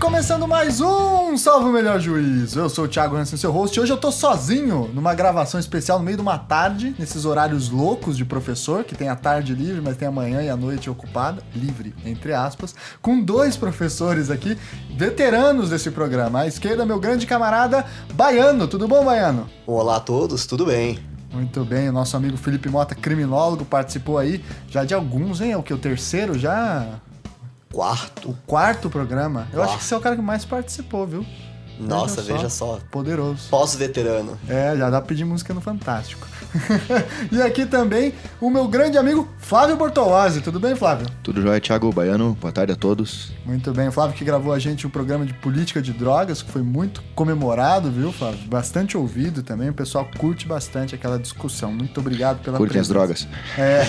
Começando mais um Salve o Melhor Juízo. Eu sou o Thiago Hansen, seu host. Hoje eu tô sozinho numa gravação especial no meio de uma tarde, nesses horários loucos de professor, que tem a tarde livre, mas tem a manhã e a noite ocupada, livre, entre aspas, com dois professores aqui, veteranos desse programa. À esquerda, meu grande camarada Baiano. Tudo bom, Baiano? Olá a todos, tudo bem? Muito bem, o nosso amigo Felipe Mota, criminólogo, participou aí já de alguns, hein? É o que? O terceiro já? Quarto. O quarto programa. Eu acho que você é o cara que mais participou, viu? Nossa, veja só. Veja só. Poderoso. Pós-veterano. É, já dá pra pedir música no Fantástico. e aqui também o meu grande amigo Flávio Bortolazzi. Tudo bem, Flávio? Tudo jóia, Thiago Baiano. Boa tarde a todos. Muito bem. O Flávio que gravou a gente um programa de política de drogas, que foi muito comemorado, viu, Flávio? Bastante ouvido também. O pessoal curte bastante aquela discussão. Muito obrigado pela Curtem as drogas. É.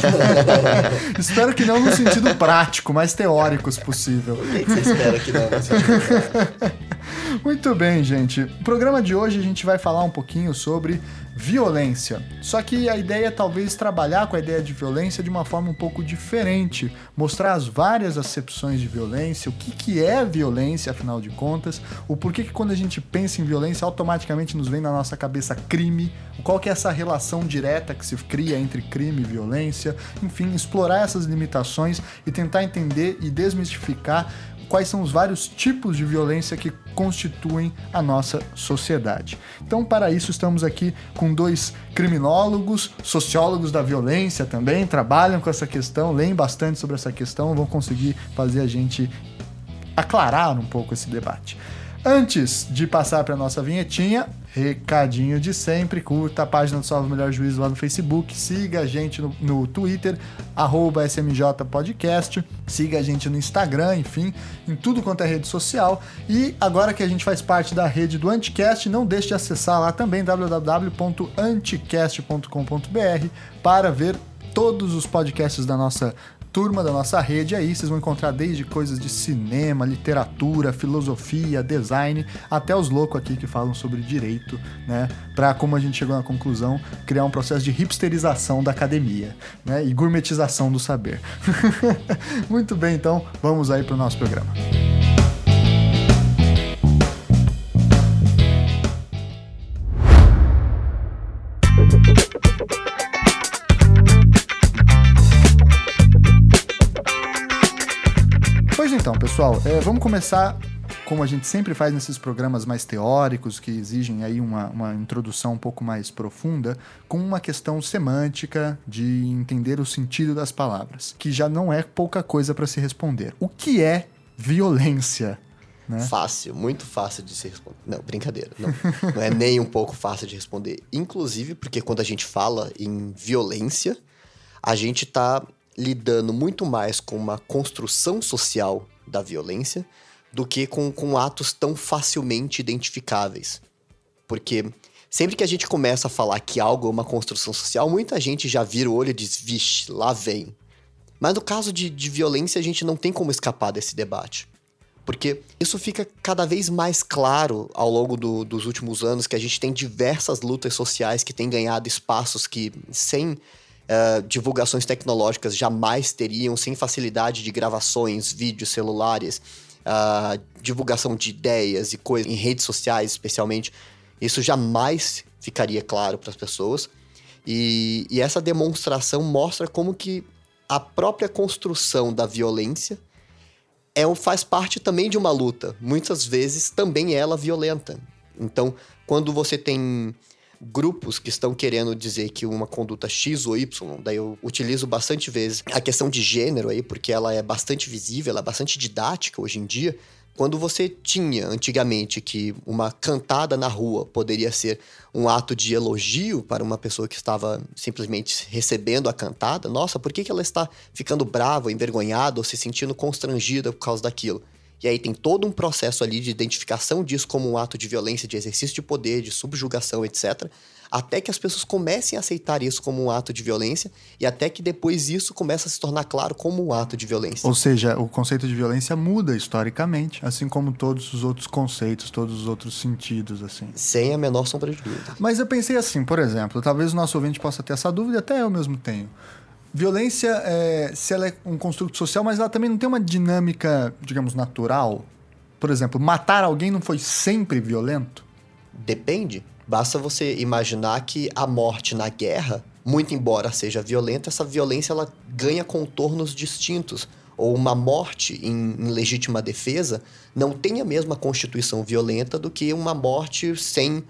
Espero que não no sentido prático, mais teórico, se possível. O que você espera que não? Muito bem, gente. No programa de hoje a gente vai falar um pouquinho sobre violência. Só que a ideia é talvez trabalhar com a ideia de violência de uma forma um pouco diferente, mostrar as várias acepções de violência, o que, que é violência, afinal de contas, o porquê que quando a gente pensa em violência automaticamente nos vem na nossa cabeça crime, qual que é essa relação direta que se cria entre crime e violência, enfim, explorar essas limitações e tentar entender e desmistificar quais são os vários tipos de violência que constituem a nossa sociedade. Então, para isso, estamos aqui com dois criminólogos, sociólogos da violência também, trabalham com essa questão, leem bastante sobre essa questão, vão conseguir fazer a gente aclarar um pouco esse debate. Antes de passar para nossa vinhetinha, recadinho de sempre, curta a página do Salve Melhor Juízo lá no Facebook, siga a gente no, no Twitter, arroba SMJ Podcast, siga a gente no Instagram, enfim, em tudo quanto é rede social. E agora que a gente faz parte da rede do Anticast, não deixe de acessar lá também www.anticast.com.br para ver todos os podcasts da nossa turma da nossa rede aí. Vocês vão encontrar desde coisas de cinema, literatura, filosofia, design, até os loucos aqui que falam sobre direito, né? Para, como a gente chegou na conclusão, criar um processo de hipsterização da academia, né? E gourmetização do saber. Muito bem, então, vamos aí para o nosso programa. Então, pessoal, é, vamos começar como a gente sempre faz nesses programas mais teóricos, que exigem aí uma, uma, introdução um pouco mais profunda, com uma questão semântica de entender o sentido das palavras, que já não é pouca coisa para se responder. O que é violência? Né? Fácil, muito fácil de se responder. Não, brincadeira. Não, não é nem um pouco fácil de responder. Inclusive, porque quando a gente fala em violência, a gente está lidando muito mais com uma construção social da violência do que com, com atos tão facilmente identificáveis. Porque sempre que a gente começa a falar que algo é uma construção social, muita gente já vira o olho e diz, vixe, lá vem. Mas no caso de, de violência, a gente não tem como escapar desse debate. Porque isso fica cada vez mais claro ao longo do, dos últimos anos que a gente tem diversas lutas sociais que têm ganhado espaços que, sem uh, divulgações tecnológicas jamais teriam, sem facilidade de gravações, vídeos, celulares, uh, divulgação de ideias e coisas em redes sociais, especialmente. Isso jamais ficaria claro para as pessoas. E, e essa demonstração mostra como que a própria construção da violência é, faz parte também de uma luta. Muitas vezes também é ela violenta. Então, quando você tem grupos que estão querendo dizer que uma conduta X ou Y, daí eu utilizo bastante vezes a questão de gênero aí, porque ela é bastante visível, ela é bastante didática hoje em dia. Quando você tinha antigamente que uma cantada na rua poderia ser um ato de elogio para uma pessoa que estava simplesmente recebendo a cantada, nossa, por que, ela está ficando brava, envergonhada ou se sentindo constrangida por causa daquilo? E aí tem todo um processo ali de identificação disso como um ato de violência, de exercício de poder, de subjugação, etc. Até que as pessoas comecem a aceitar isso como um ato de violência e até que depois isso começa a se tornar claro como um ato de violência. Ou seja, o conceito de violência muda historicamente, assim como todos os outros conceitos, todos os outros sentidos, assim. Sem a menor sombra de dúvida. Mas eu pensei assim, por exemplo, talvez o nosso ouvinte possa ter essa dúvida, até eu mesmo tenho. Violência, é, se ela é um construto social, mas ela também não tem uma dinâmica, digamos, natural. Por exemplo, matar alguém não foi sempre violento? Depende. Basta você imaginar que a morte na guerra, muito embora seja violenta, essa violência ela ganha contornos distintos. Ou uma morte em, em legítima defesa não tem a mesma constituição violenta do que uma morte sem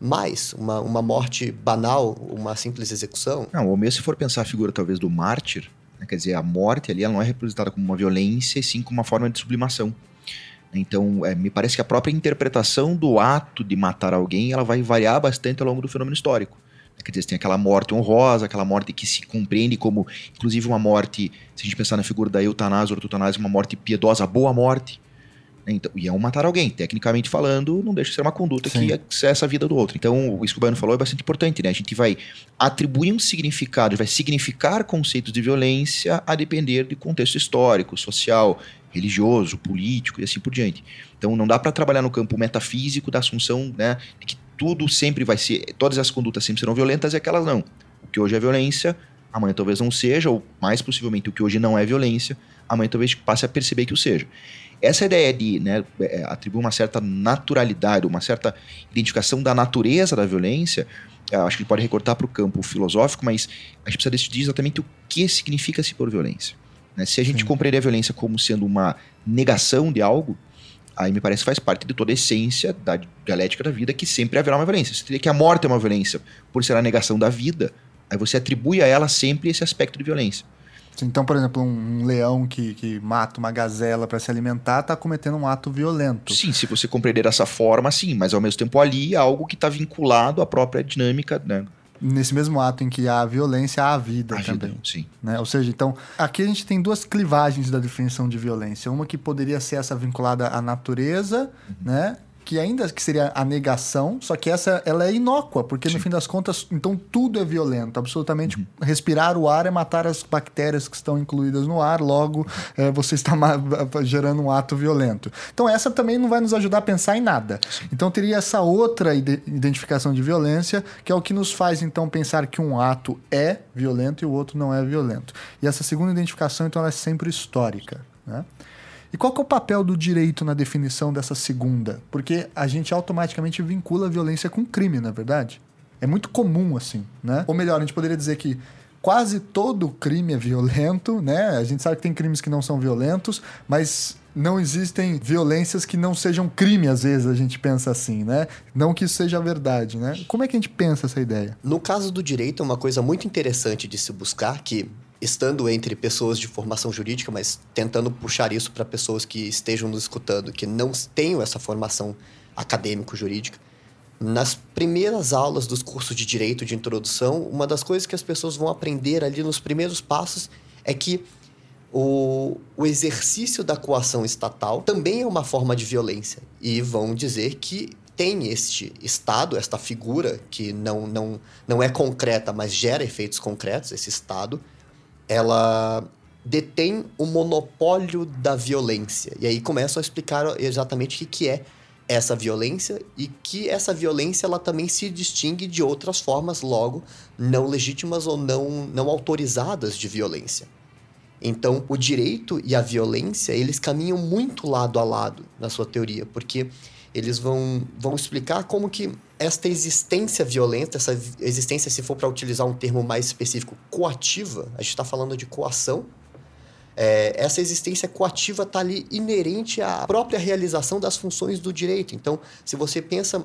mais, uma, uma morte banal, uma simples execução. Não, ou mesmo se for pensar a figura talvez do mártir, né, quer dizer, a morte ali ela não é representada como uma violência, e sim como uma forma de sublimação. Então, é, me parece que a própria interpretação do ato de matar alguém ela vai variar bastante ao longo do fenômeno histórico. Quer dizer, tem aquela morte honrosa, aquela morte que se compreende como, inclusive, uma morte, se a gente pensar na figura da eutanásia ou uma morte piedosa, boa morte. Então, e é um matar alguém, tecnicamente falando, não deixa de ser uma conduta Sim. que acessa a vida do outro. Então, isso que o Baiano falou é bastante importante, né? A gente vai atribuir um significado, vai significar conceitos de violência a depender de contexto histórico, social, religioso, político e assim por diante. Então, não dá para trabalhar no campo metafísico da assunção, né, de que tudo sempre vai ser, todas as condutas sempre serão violentas e aquelas não. O que hoje é violência, amanhã talvez não seja, ou mais possivelmente o que hoje não é violência, amanhã talvez passe a perceber que o seja. Essa ideia de né, é, atribuir uma certa naturalidade, uma certa identificação da natureza da violência, acho que pode recortar para o campo filosófico, mas a gente precisa decidir exatamente o que significa se por violência. Né? Se a gente Sim. compreender a violência como sendo uma negação de algo, aí me parece que faz parte de toda a essência da dialética da vida que sempre haverá uma violência. Você teria que a morte é uma violência por ser a negação da vida, aí você atribui a ela sempre esse aspecto de violência. Então, por exemplo, um leão que, que mata uma gazela para se alimentar está cometendo um ato violento. Sim, se você compreender dessa forma, sim, mas ao mesmo tempo ali é algo que está vinculado à própria dinâmica, né? Nesse mesmo ato em que há violência, há a vida a também. Vida, sim. Né? Ou seja, então, aqui a gente tem duas clivagens da definição de violência. Uma que poderia ser essa vinculada à natureza, uhum. né? Que ainda que seria a negação, só que essa ela é inócua, porque Sim. no fim das contas, então tudo é violento, absolutamente. Uhum. Respirar o ar é matar as bactérias que estão incluídas no ar, logo é, você está gerando um ato violento. Então essa também não vai nos ajudar a pensar em nada. Sim. Então teria essa outra identificação de violência, que é o que nos faz então pensar que um ato é violento e o outro não é violento. E essa segunda identificação então ela é sempre histórica, né? E qual que é o papel do direito na definição dessa segunda? Porque a gente automaticamente vincula a violência com crime, na é verdade? É muito comum assim, né? Ou melhor, a gente poderia dizer que quase todo crime é violento, né? A gente sabe que tem crimes que não são violentos, mas não existem violências que não sejam crime, às vezes a gente pensa assim, né? Não que isso seja verdade, né? Como é que a gente pensa essa ideia? No caso do direito, é uma coisa muito interessante de se buscar que estando entre pessoas de formação jurídica, mas tentando puxar isso para pessoas que estejam nos escutando, que não tenham essa formação acadêmico-jurídica. Nas primeiras aulas dos cursos de direito de introdução, uma das coisas que as pessoas vão aprender ali nos primeiros passos é que o, o exercício da coação estatal também é uma forma de violência. E vão dizer que tem este Estado, esta figura que não, não, não é concreta, mas gera efeitos concretos, esse Estado, ela detém o monopólio da violência. E aí começam a explicar exatamente o que é essa violência e que essa violência ela também se distingue de outras formas logo não legítimas ou não não autorizadas de violência. Então, o direito e a violência, eles caminham muito lado a lado na sua teoria, porque eles vão, vão explicar como que esta existência violenta, essa existência, se for para utilizar um termo mais específico, coativa, a gente está falando de coação, é, essa existência coativa está ali inerente à própria realização das funções do direito. Então, se você pensa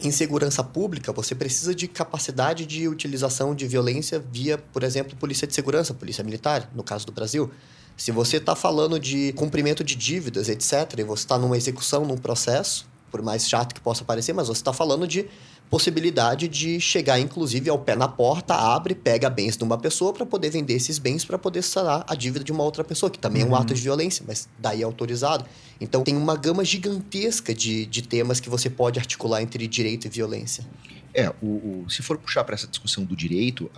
em segurança pública, você precisa de capacidade de utilização de violência via, por exemplo, polícia de segurança, polícia militar, no caso do Brasil. Se você está falando de cumprimento de dívidas, etc., e você está numa execução, num processo, por mais chato que possa parecer, mas você está falando de possibilidade de chegar, inclusive, ao pé na porta, abre, pega bens de uma pessoa para poder vender esses bens para poder sanar a dívida de uma outra pessoa, que também é um uhum. ato de violência, mas daí é autorizado. Então tem uma gama gigantesca de, de temas que você pode articular entre direito e violência. É, o, o, se for puxar para essa discussão do direito,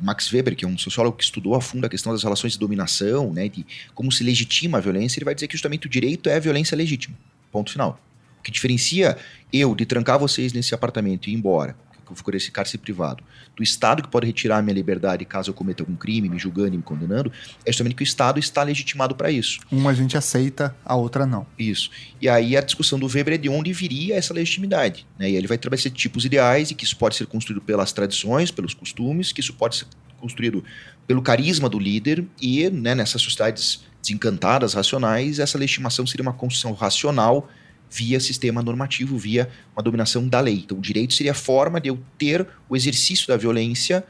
Max Weber, que é um sociólogo que estudou a fundo a questão das relações de dominação, né, de como se legitima a violência, ele vai dizer que justamente o direito é a violência legítima. Ponto final. O que diferencia eu de trancar vocês nesse apartamento e ir embora, for esse cárcere privado, do Estado que pode retirar a minha liberdade caso eu cometa algum crime, me julgando e me condenando, é justamente que o Estado está legitimado para isso. Uma a gente aceita, a outra não. Isso. E aí a discussão do Weber é de onde viria essa legitimidade. Né? E ele vai estabelecer tipos ideais e que isso pode ser construído pelas tradições, pelos costumes, que isso pode ser construído pelo carisma do líder e né, nessas sociedades desencantadas, racionais, essa legitimação seria uma construção racional via sistema normativo, via uma dominação da lei. Então, o direito seria a forma de eu ter o exercício da violência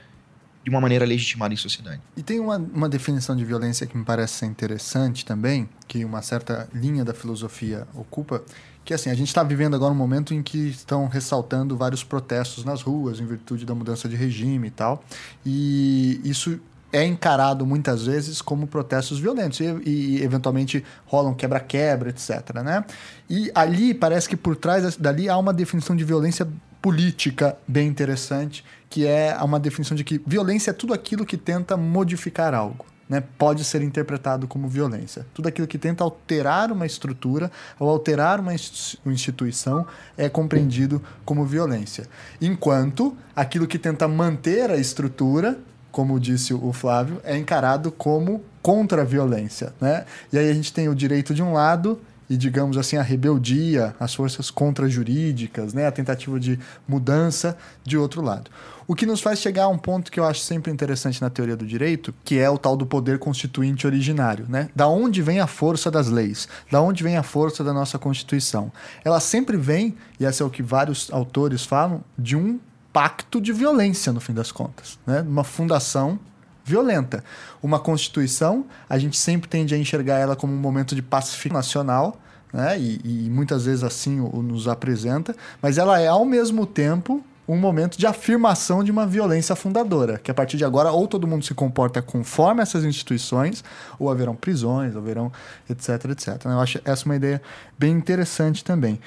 de uma maneira legitimada em sociedade. E tem uma, uma definição de violência que me parece ser interessante também, que uma certa linha da filosofia ocupa, que assim, a gente está vivendo agora um momento em que estão ressaltando vários protestos nas ruas em virtude da mudança de regime e tal, e isso é encarado muitas vezes como protestos violentos e, e eventualmente rolam quebra-quebra, etc. Né? E ali parece que por trás dali há uma definição de violência política bem interessante, que é uma definição de que violência é tudo aquilo que tenta modificar algo. Né, pode ser interpretado como violência. Tudo aquilo que tenta alterar uma estrutura ou alterar uma instituição é compreendido como violência. Enquanto aquilo que tenta manter a estrutura como disse o Flávio, é encarado como contra a violência, né? E aí a gente tem o direito de um lado e, digamos assim, a rebeldia, as forças contra-jurídicas, né? A tentativa de mudança de outro lado. O que nos faz chegar a um ponto que eu acho sempre interessante na teoria do direito, que é o tal do poder constituinte originário, né? Da onde vem a força das leis? Da onde vem a força da nossa Constituição? Ela sempre vem, e esse é o que vários autores falam, de um pacto de violência, no fim das contas. Né? Uma fundação violenta. Uma Constituição, a gente sempre tende a enxergar ela como um momento de pacificação nacional, né? e, e muitas vezes assim o, nos apresenta, mas ela é, ao mesmo tempo, um momento de afirmação de uma violência fundadora, que a partir de agora ou todo mundo se comporta conforme essas instituições, ou haverão prisões, haverão etc, etc. Eu acho essa uma ideia bem interessante também.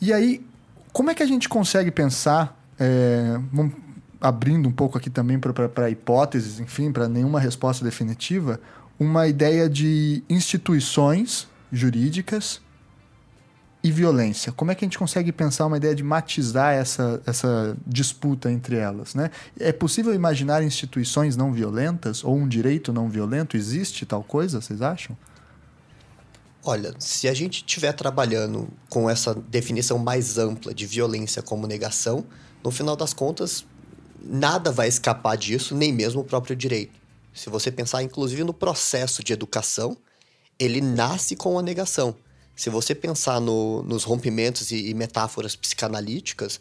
E aí, como é que a gente consegue pensar é, vamos abrindo um pouco aqui também para hipóteses, enfim, para nenhuma resposta definitiva, uma ideia de instituições jurídicas e violência. Como é que a gente consegue pensar uma ideia de matizar essa, essa disputa entre elas? Né? É possível imaginar instituições não violentas ou um direito não violento? Existe tal coisa, vocês acham? Olha, se a gente estiver trabalhando com essa definição mais ampla de violência como negação, no final das contas, nada vai escapar disso, nem mesmo o próprio direito. Se você pensar, inclusive, no processo de educação, ele nasce com a negação. Se você pensar no, nos rompimentos e, e metáforas psicanalíticas,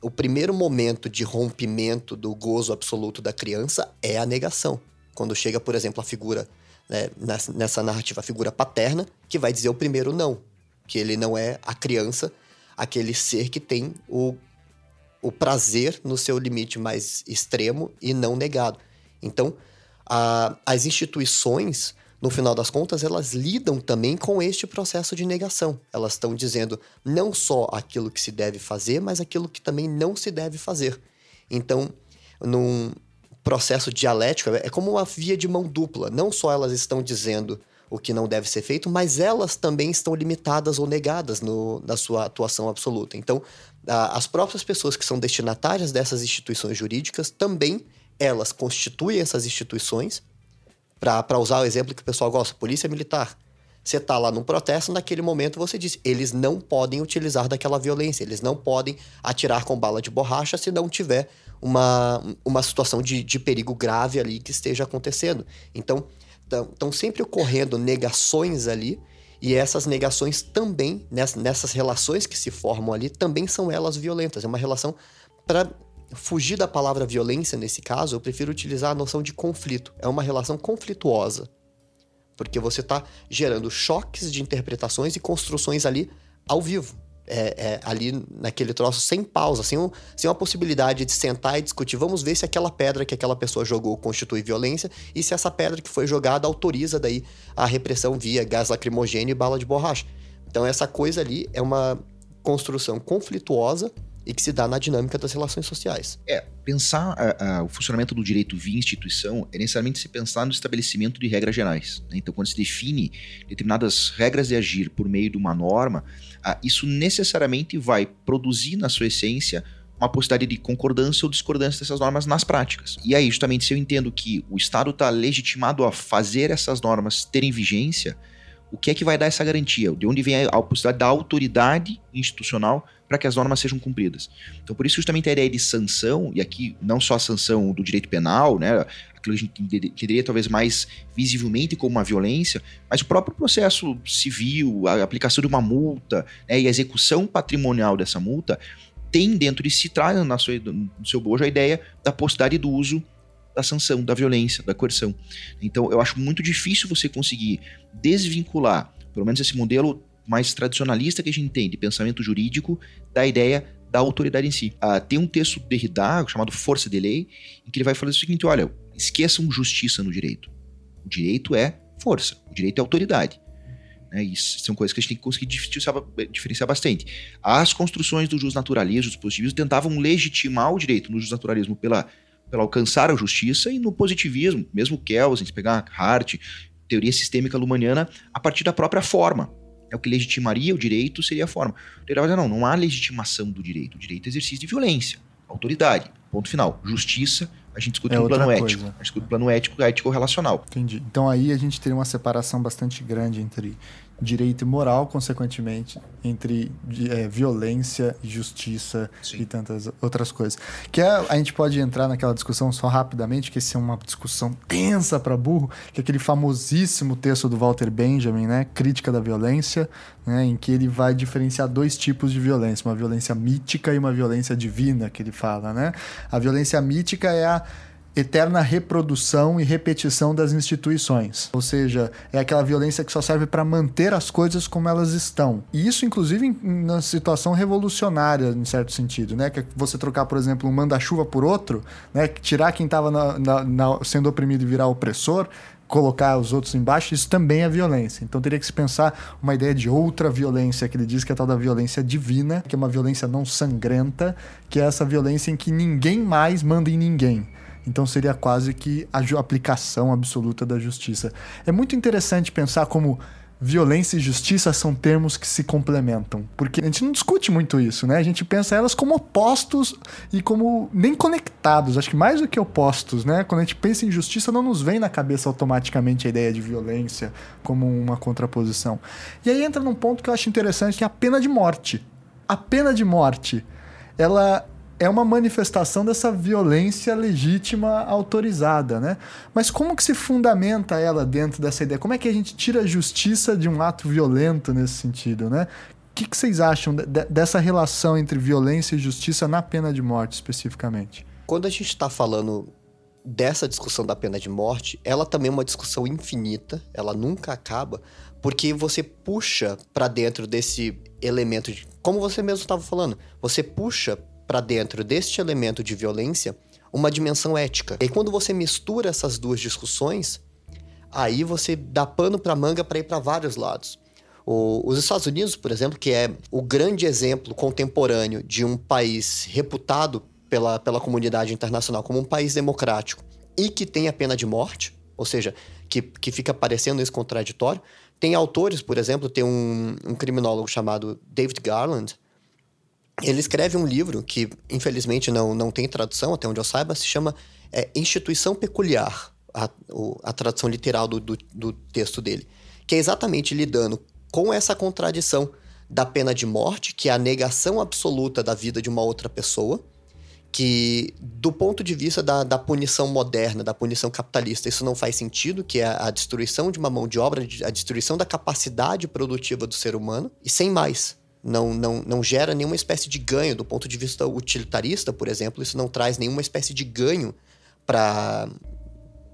o primeiro momento de rompimento do gozo absoluto da criança é a negação. Quando chega, por exemplo, a figura, né, nessa, nessa narrativa, a figura paterna, que vai dizer o primeiro não, que ele não é a criança, aquele ser que tem o o prazer no seu limite mais extremo e não negado. Então, a, as instituições, no final das contas, elas lidam também com este processo de negação. Elas estão dizendo não só aquilo que se deve fazer, mas aquilo que também não se deve fazer. Então, num processo dialético, é como uma via de mão dupla. Não só elas estão dizendo o que não deve ser feito, mas elas também estão limitadas ou negadas no, na sua atuação absoluta. Então, as próprias pessoas que são destinatárias dessas instituições jurídicas também elas constituem essas instituições. Para usar o exemplo que o pessoal gosta, polícia militar. Você está lá num protesto, naquele momento você diz: eles não podem utilizar daquela violência, eles não podem atirar com bala de borracha se não tiver uma, uma situação de, de perigo grave ali que esteja acontecendo. Então, estão sempre ocorrendo negações ali e essas negações também, nessas relações que se formam ali, também são elas violentas. É uma relação. Para fugir da palavra violência nesse caso, eu prefiro utilizar a noção de conflito. É uma relação conflituosa. Porque você está gerando choques de interpretações e construções ali ao vivo é, é, ali naquele troço sem pausa, sem, um, sem uma possibilidade de sentar e discutir. Vamos ver se aquela pedra que aquela pessoa jogou constitui violência e se essa pedra que foi jogada autoriza daí a repressão via gás lacrimogêneo e bala de borracha. Então essa coisa ali é uma construção conflituosa e que se dá na dinâmica das relações sociais. É, pensar a, a, o funcionamento do direito via instituição é necessariamente se pensar no estabelecimento de regras gerais. Né? Então, quando se define determinadas regras de agir por meio de uma norma, a, isso necessariamente vai produzir na sua essência uma possibilidade de concordância ou discordância dessas normas nas práticas. E aí, justamente, se eu entendo que o Estado está legitimado a fazer essas normas terem vigência, o que é que vai dar essa garantia? De onde vem a possibilidade da autoridade institucional para que as normas sejam cumpridas? Então, por isso, justamente a ideia de sanção, e aqui não só a sanção do direito penal, né, aquilo que a gente entenderia talvez mais visivelmente como uma violência, mas o próprio processo civil, a aplicação de uma multa né, e a execução patrimonial dessa multa, tem dentro de si, traz na sua, no seu bojo a ideia da possibilidade do uso da sanção, da violência, da coerção. Então, eu acho muito difícil você conseguir desvincular, pelo menos esse modelo mais tradicionalista que a gente tem de pensamento jurídico, da ideia da autoridade em si. Ah, tem um texto de Derrida chamado Força de Lei, em que ele vai falar o seguinte: olha, esqueçam justiça no direito. O direito é força, o direito é autoridade. Né? São coisas que a gente tem que conseguir diferenciar, bastante. As construções do justnaturalismo, dos positivismo, tentavam legitimar o direito no justnaturalismo pela pela alcançar a justiça e no positivismo, mesmo Kelsen, se pegar Hart, teoria sistêmica lumaniana, a partir da própria forma. É o que legitimaria o direito seria a forma. O direito vai não, não há legitimação do direito. O direito é exercício de violência, autoridade, ponto final. Justiça, a gente discute é no plano coisa. ético. A gente discute no plano ético, ético relacional. Entendi. Então aí a gente teria uma separação bastante grande entre direito e moral, consequentemente, entre é, violência justiça Sim. e tantas outras coisas. Que é, a gente pode entrar naquela discussão só rapidamente, que essa é uma discussão tensa para burro, que é aquele famosíssimo texto do Walter Benjamin, né, Crítica da Violência, né, em que ele vai diferenciar dois tipos de violência, uma violência mítica e uma violência divina, que ele fala, né? A violência mítica é a eterna reprodução e repetição das instituições. Ou seja, é aquela violência que só serve para manter as coisas como elas estão. E isso, inclusive, na situação revolucionária, em certo sentido, né? Que é você trocar, por exemplo, um manda-chuva por outro, né? Tirar quem estava sendo oprimido e virar opressor, colocar os outros embaixo, isso também é violência. Então teria que se pensar uma ideia de outra violência, que ele diz que é a tal da violência divina, que é uma violência não sangrenta, que é essa violência em que ninguém mais manda em ninguém. Então seria quase que a aplicação absoluta da justiça. É muito interessante pensar como violência e justiça são termos que se complementam, porque a gente não discute muito isso, né? A gente pensa elas como opostos e como nem conectados, acho que mais do que opostos, né? Quando a gente pensa em justiça, não nos vem na cabeça automaticamente a ideia de violência como uma contraposição. E aí entra num ponto que eu acho interessante, que é a pena de morte. A pena de morte, ela é uma manifestação dessa violência legítima autorizada, né? Mas como que se fundamenta ela dentro dessa ideia? Como é que a gente tira a justiça de um ato violento nesse sentido, né? O que, que vocês acham de, dessa relação entre violência e justiça na pena de morte especificamente? Quando a gente está falando dessa discussão da pena de morte, ela também é uma discussão infinita, ela nunca acaba, porque você puxa para dentro desse elemento de, como você mesmo estava falando, você puxa para dentro deste elemento de violência uma dimensão ética. E quando você mistura essas duas discussões, aí você dá pano para manga para ir para vários lados. O, os Estados Unidos, por exemplo, que é o grande exemplo contemporâneo de um país reputado pela, pela comunidade internacional como um país democrático e que tem a pena de morte, ou seja, que, que fica parecendo isso contraditório. Tem autores, por exemplo, tem um, um criminólogo chamado David Garland, ele escreve um livro que, infelizmente, não, não tem tradução, até onde eu saiba, se chama é, Instituição Peculiar, a, a tradução literal do, do, do texto dele, que é exatamente lidando com essa contradição da pena de morte, que é a negação absoluta da vida de uma outra pessoa, que do ponto de vista da, da punição moderna, da punição capitalista, isso não faz sentido, que é a destruição de uma mão de obra, a destruição da capacidade produtiva do ser humano, e sem mais não, não, não gera nenhuma espécie de ganho do ponto de vista utilitarista, por exemplo, isso não traz nenhuma espécie de ganho para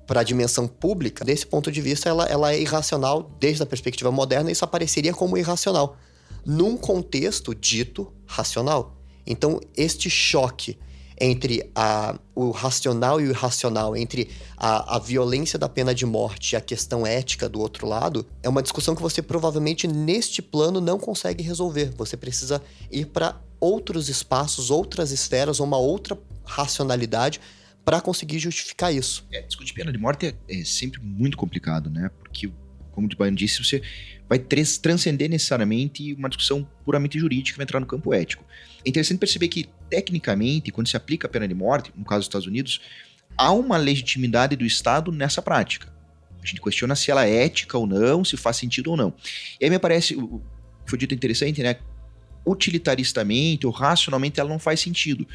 para a dimensão pública, desse ponto de vista, ela, ela é irracional desde a perspectiva moderna, isso apareceria como irracional, num contexto dito racional. Então, este choque entre a, o racional e o irracional, entre a, a violência da pena de morte e a questão ética do outro lado, é uma discussão que você provavelmente neste plano não consegue resolver. Você precisa ir para outros espaços, outras esferas, uma outra racionalidade para conseguir justificar isso. É, discutir pena de morte é, é, sempre muito complicado, né? Como o Baiano disse, você vai transcender necessariamente uma discussão puramente jurídica, vai entrar no campo ético. É interessante perceber que, tecnicamente, quando se aplica a pena de morte, no caso dos Estados Unidos, há uma legitimidade do Estado nessa prática. A gente questiona se ela é ética ou não, se faz sentido ou não. E aí me parece, foi dito interessante, né? Utilitaristamente ou racionalmente ela não faz sentido.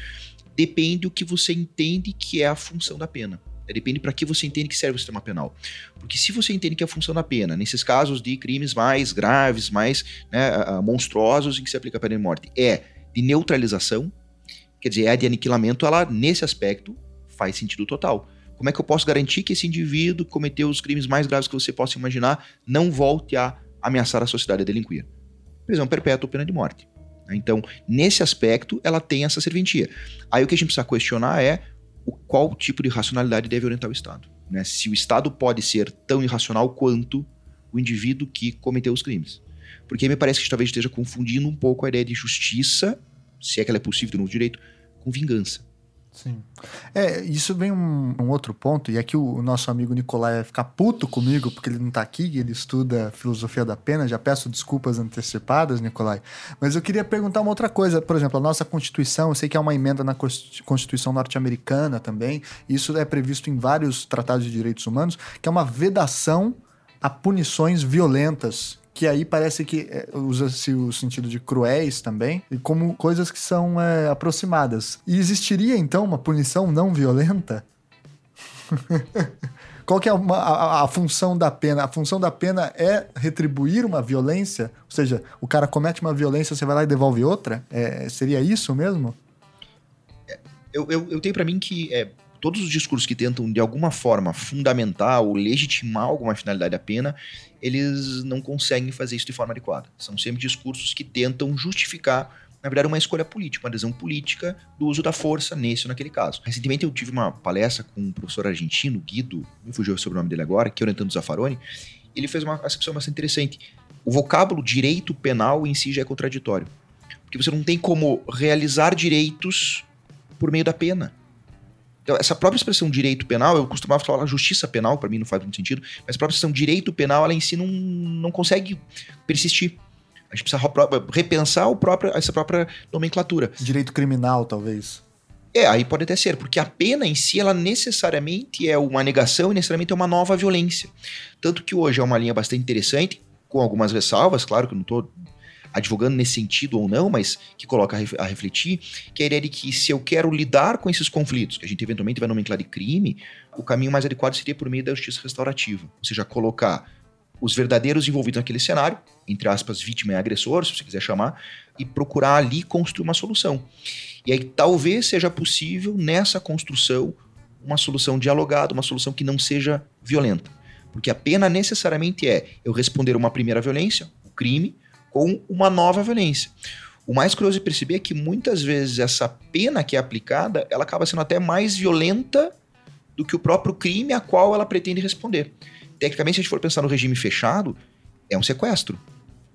Depende do que você entende que é a função da pena. Depende para que você entende que serve o sistema penal. Porque se você entende que é a função da pena, nesses casos de crimes mais graves, mais né, monstruosos em que se aplica a pena de morte, é de neutralização, quer dizer, é de aniquilamento, ela, nesse aspecto, faz sentido total. Como é que eu posso garantir que esse indivíduo que cometeu os crimes mais graves que você possa imaginar não volte a ameaçar a sociedade a delinquir? Prisão perpétua ou pena de morte. Então, nesse aspecto, ela tem essa serventia. Aí o que a gente precisa questionar é o qual tipo de racionalidade deve orientar o Estado. Né? Se o Estado pode ser tão irracional quanto o indivíduo que cometeu os crimes. Porque me parece que talvez esteja confundindo um pouco a ideia de justiça, se é que ela é possível no direito, com vingança. Sim. É, isso vem um, um, outro ponto, e aqui o, o, nosso amigo Nicolai vai ficar puto comigo, porque ele não está aqui, ele estuda filosofia da pena, já peço desculpas antecipadas, Nicolai. Mas eu queria perguntar uma outra coisa, por exemplo, a nossa Constituição, eu sei que é uma emenda na Constituição norte-americana também, isso é previsto em vários tratados de direitos humanos, que é uma vedação a punições violentas que aí parece que é, usa-se o sentido de cruéis também, e como coisas que são é, aproximadas. E existiria então uma punição não violenta? Qual que é uma, a, a, função da pena? A função da pena é retribuir uma violência? Ou seja, o cara comete uma violência, você vai lá e devolve outra? É, seria isso mesmo? Eu, eu, eu tenho para mim que é, todos os discursos que tentam, de alguma forma, fundamentar ou legitimar alguma finalidade da pena, eles não conseguem fazer isso de forma adequada. São sempre discursos que tentam justificar, na verdade, uma escolha política, uma adesão política do uso da força nesse ou naquele caso. Recentemente eu tive uma palestra com um professor argentino, Guido, me fugiu o sobrenome dele agora, que é orientando Zaffaroni, ele fez uma acepção bastante interessante. O vocábulo direito penal em si já é contraditório. Porque você não tem como realizar direitos por meio da pena. Então, essa própria expressão direito penal, eu costumava falar justiça penal, para mim não faz muito sentido, mas a própria expressão direito penal, ela em si não, não consegue persistir. A gente precisa repensar o próprio, essa própria nomenclatura. Direito criminal, talvez. É, aí pode até ser, porque a pena em si, ela necessariamente é uma negação e necessariamente é uma nova violência. Tanto que hoje é uma linha bastante interessante, com algumas ressalvas, claro que eu não estou advogando nesse sentido ou não, mas que coloca a refletir, que é a ideia de que se eu quero lidar com esses conflitos, que a gente eventualmente vai nomenclar de crime, o caminho mais adequado seria por meio da justiça restaurativa. Ou seja, colocar os verdadeiros envolvidos naquele cenário, entre aspas, vítima e agressor, se você quiser chamar, e procurar ali construir uma solução. E aí talvez seja possível, nessa construção, uma solução dialogada, uma solução que não seja violenta. Porque a pena necessariamente é eu responder uma primeira violência, o crime, com uma nova violência. O mais curioso de perceber é que muitas vezes essa pena que é aplicada, ela acaba sendo até mais violenta do que o próprio crime a qual ela pretende responder. Tecnicamente, se a gente for pensar no regime fechado, é um sequestro.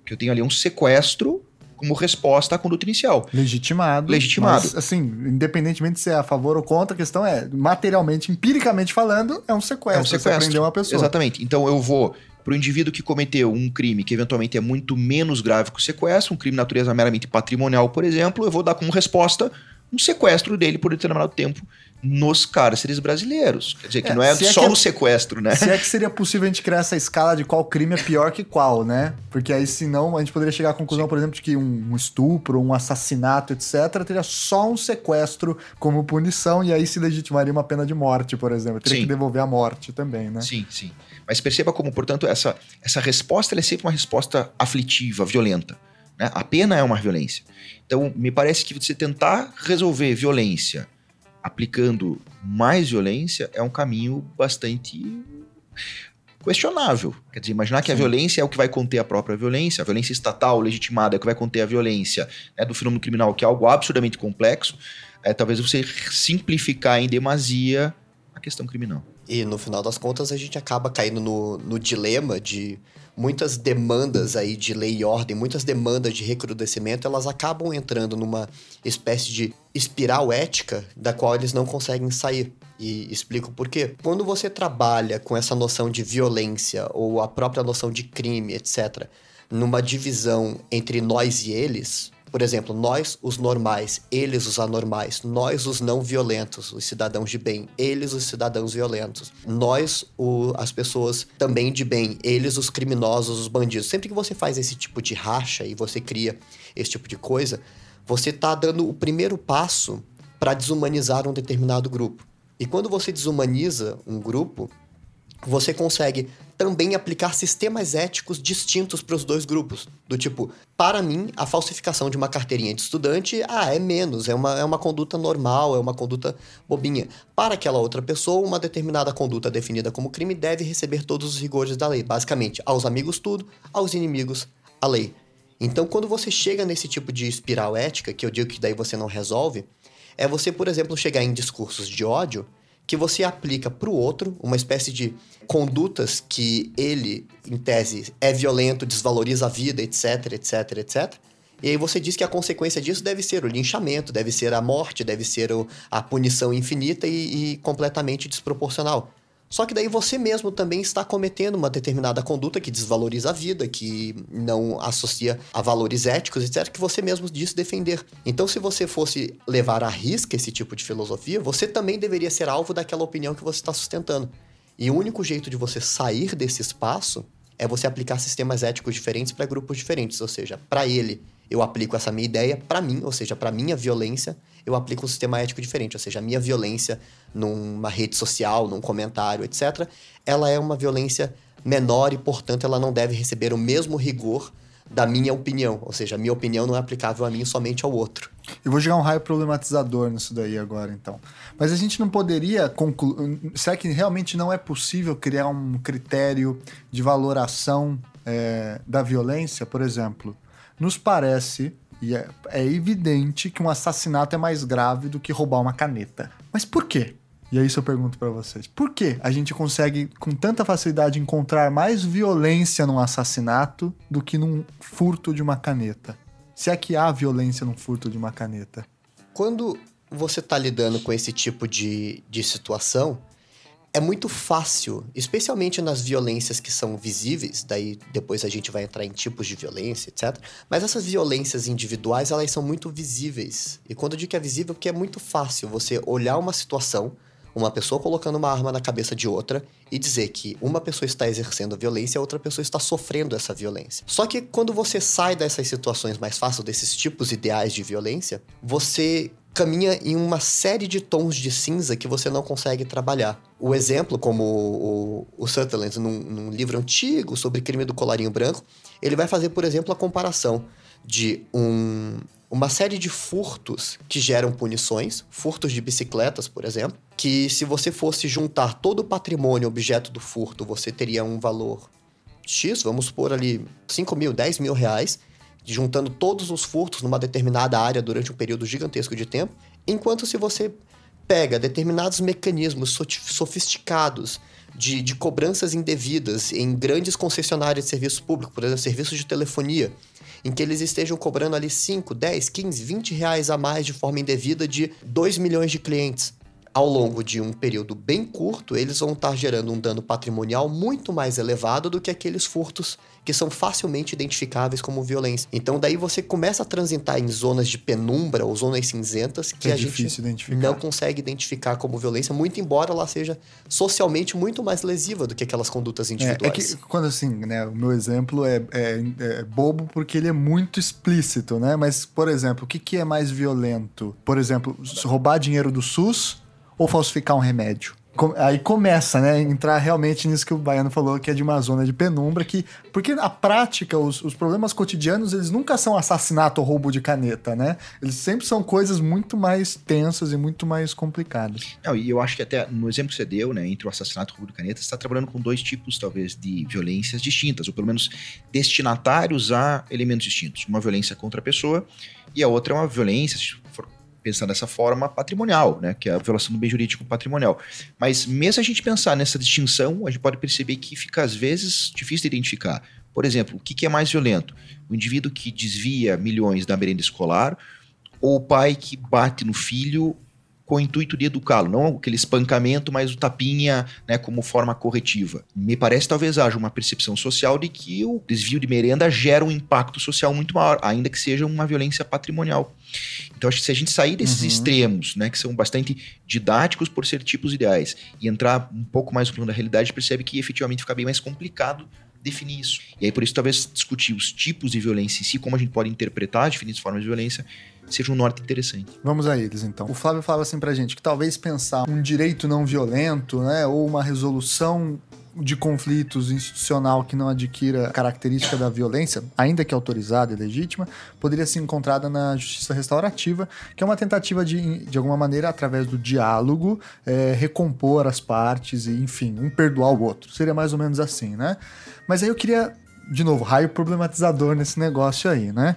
Que eu tenho ali um sequestro como resposta à conduta inicial. Legitimado. Legitimado. Mas, assim, independentemente de ser é a favor ou contra, a questão é, materialmente, empiricamente falando, é um sequestro. É um sequestro. Você prender uma pessoa. Exatamente. Então eu vou para o indivíduo que cometeu um crime que eventualmente é muito menos grave que o sequestro, um crime de natureza meramente patrimonial, por exemplo, eu vou dar como resposta um sequestro dele por determinado tempo nos cárceres brasileiros. Quer dizer, que é, não é, é só é que, o sequestro, né? Se é que seria possível a gente criar essa escala de qual crime é pior que qual, né? Porque aí, senão, a gente poderia chegar à conclusão, Sim. por exemplo, de que um estupro, um assassinato, etc., teria só um sequestro como punição e aí se legitimaria uma pena de morte, por exemplo. Teria sim. que devolver a morte também, né? Sim, sim. Mas perceba como, portanto, essa, essa resposta é sempre uma resposta aflitiva, violenta. Né? A pena é uma violência. Então, me parece que você tentar resolver violência aplicando mais violência é um caminho bastante questionável. Quer dizer, imaginar que a violência é o que vai conter a própria violência, a violência estatal legitimada é o que vai conter a violência né, do fenômeno criminal, que é algo absurdamente complexo, é talvez você simplificar em demasia a questão criminal. E no final das contas a gente acaba caindo no, no dilema de muitas demandas aí de lei e ordem, muitas demandas de recrudescimento, elas acabam entrando numa espécie de espiral ética da qual eles não conseguem sair. E explico por quê. Quando você trabalha com essa noção de violência ou a própria noção de crime, etc., numa divisão entre nós e eles, por exemplo, nós, os normais, eles, os anormais, nós, os não violentos, os cidadãos de bem, eles, os cidadãos violentos, nós, o, as pessoas também de bem, eles, os criminosos, os bandidos. Sempre que você faz esse tipo de racha e você cria esse tipo de coisa, você está dando o primeiro passo para desumanizar um determinado grupo. E quando você desumaniza um grupo, você consegue também aplicar sistemas éticos distintos para os dois grupos. Do tipo, para mim, a falsificação de uma carteirinha de estudante, ah, é menos, é uma, é uma conduta normal, é uma conduta bobinha. Para aquela outra pessoa, uma determinada conduta definida como crime deve receber todos os rigores da lei. Basicamente, aos amigos tudo, aos inimigos a lei. Então, quando você chega nesse tipo de espiral ética, que eu digo que daí você não resolve, é você, por exemplo, chegar em discursos de ódio que você aplica para o outro uma espécie de condutas que ele, em tese, é violento, desvaloriza a vida, etc, etc, etc. E aí você diz que a consequência disso deve ser o linchamento, deve ser a morte, deve ser a punição infinita e, e completamente desproporcional. Só que daí você mesmo também está cometendo uma determinada conduta que desvaloriza a vida, que não associa a valores éticos, etc., que você mesmo disse defender. Então, se você fosse levar à risca esse tipo de filosofia, você também deveria ser alvo daquela opinião que você está sustentando. E o único jeito de você sair desse espaço é você aplicar sistemas éticos diferentes para grupos diferentes. Ou seja, para ele, eu aplico essa minha ideia, para mim, ou seja, para minha violência, eu aplico um sistema ético diferente. Ou seja, a minha violência numa rede social, num comentário, etc., ela é uma violência menor e, portanto, ela não deve receber o mesmo rigor da minha opinião. Ou seja, a minha opinião não é aplicável a mim somente ao outro. Eu vou jogar um raio problematizador nisso daí agora, então. Mas a gente não poderia concluir. Será que realmente não é possível criar um critério de valoração é, da violência? Por exemplo, nos parece e é, é evidente que um assassinato é mais grave do que roubar uma caneta. Mas por quê? E é isso eu pergunto para vocês. Por que a gente consegue com tanta facilidade encontrar mais violência num assassinato do que num furto de uma caneta? Se é que há violência num furto de uma caneta. Quando você está lidando com esse tipo de, de situação, é muito fácil, especialmente nas violências que são visíveis, daí depois a gente vai entrar em tipos de violência, etc. Mas essas violências individuais, elas são muito visíveis. E quando eu digo que é visível, porque é muito fácil você olhar uma situação, uma pessoa colocando uma arma na cabeça de outra e dizer que uma pessoa está exercendo a violência e a outra pessoa está sofrendo essa violência. Só que quando você sai dessas situações mais fáceis, desses tipos ideais de violência, você caminha em uma série de tons de cinza que você não consegue trabalhar. O exemplo, como o, o, Sutherland, num, num livro antigo sobre crime do colarinho branco, ele vai fazer, por exemplo, a comparação de um, uma série de furtos que geram punições, furtos de bicicletas, por exemplo, que se você fosse juntar todo o patrimônio objeto do furto, você teria um valor X, vamos supor ali 5 mil, 10 mil reais, juntando todos os furtos numa determinada área durante um período gigantesco de tempo, enquanto se você pega determinados mecanismos sofisticados de, de cobranças indevidas em grandes concessionárias de serviço público, por exemplo, serviços de telefonia, em que eles estejam cobrando ali 5, 10, 15, 20 reais a mais de forma indevida de 2 milhões de clientes ao longo de um período bem curto, eles vão estar gerando um dano patrimonial muito mais elevado do que aqueles furtos que são facilmente identificáveis como violência. Então daí você começa a transitar em zonas de penumbra ou zonas cinzentas que é a gente não consegue identificar como violência, muito embora ela seja socialmente muito mais lesiva do que aquelas condutas individuais. É, é que quando assim, né, o meu exemplo é, é, é, bobo porque ele é muito explícito, né? Mas, por exemplo, o que, que é mais violento? Por exemplo, roubar dinheiro do SUS ou falsificar um remédio. Aí começa, né? Entrar realmente nisso que o Baiano falou, que é de uma zona de penumbra, que. Porque a prática, os, os problemas cotidianos, eles nunca são assassinato ou roubo de caneta, né? Eles sempre são coisas muito mais tensas e muito mais complicadas. Não, e eu acho que até no exemplo que você deu, né, entre o assassinato e o roubo de caneta, você está trabalhando com dois tipos, talvez, de violências distintas, ou pelo menos destinatários a elementos distintos. Uma violência contra a pessoa e a outra é uma violência, pensar dessa forma patrimonial, né, que é a violação do bem jurídico patrimonial. Mas mesmo a gente pensar nessa distinção, a gente pode perceber que fica às vezes difícil de identificar. Por exemplo, o que é mais violento? O indivíduo que desvia milhões da merenda escolar ou o pai que bate no filho com o intuito de educá-lo, não aquele espancamento, mas o tapinha né, como forma corretiva. Me parece talvez haja uma percepção social de que o desvio de merenda gera um impacto social muito maior, ainda que seja uma violência patrimonial. Então acho que se a gente sair desses uhum. extremos, né, que são bastante didáticos por ser tipos ideais, e entrar um pouco mais no plano da realidade, percebe que efetivamente fica bem mais complicado definir isso. E aí, por isso, talvez discutir os tipos de violência em si, como a gente pode interpretar diferentes formas de violência, seja um norte interessante. Vamos a eles, então. O Flávio falava assim pra gente que talvez pensar um direito não violento, né, ou uma resolução de conflitos institucional que não adquira característica da violência, ainda que autorizada e legítima, poderia ser encontrada na justiça restaurativa, que é uma tentativa de, de alguma maneira, através do diálogo, é, recompor as partes e, enfim, um perdoar o outro. Seria mais ou menos assim, né? Mas aí eu queria, de novo, raio problematizador nesse negócio aí, né?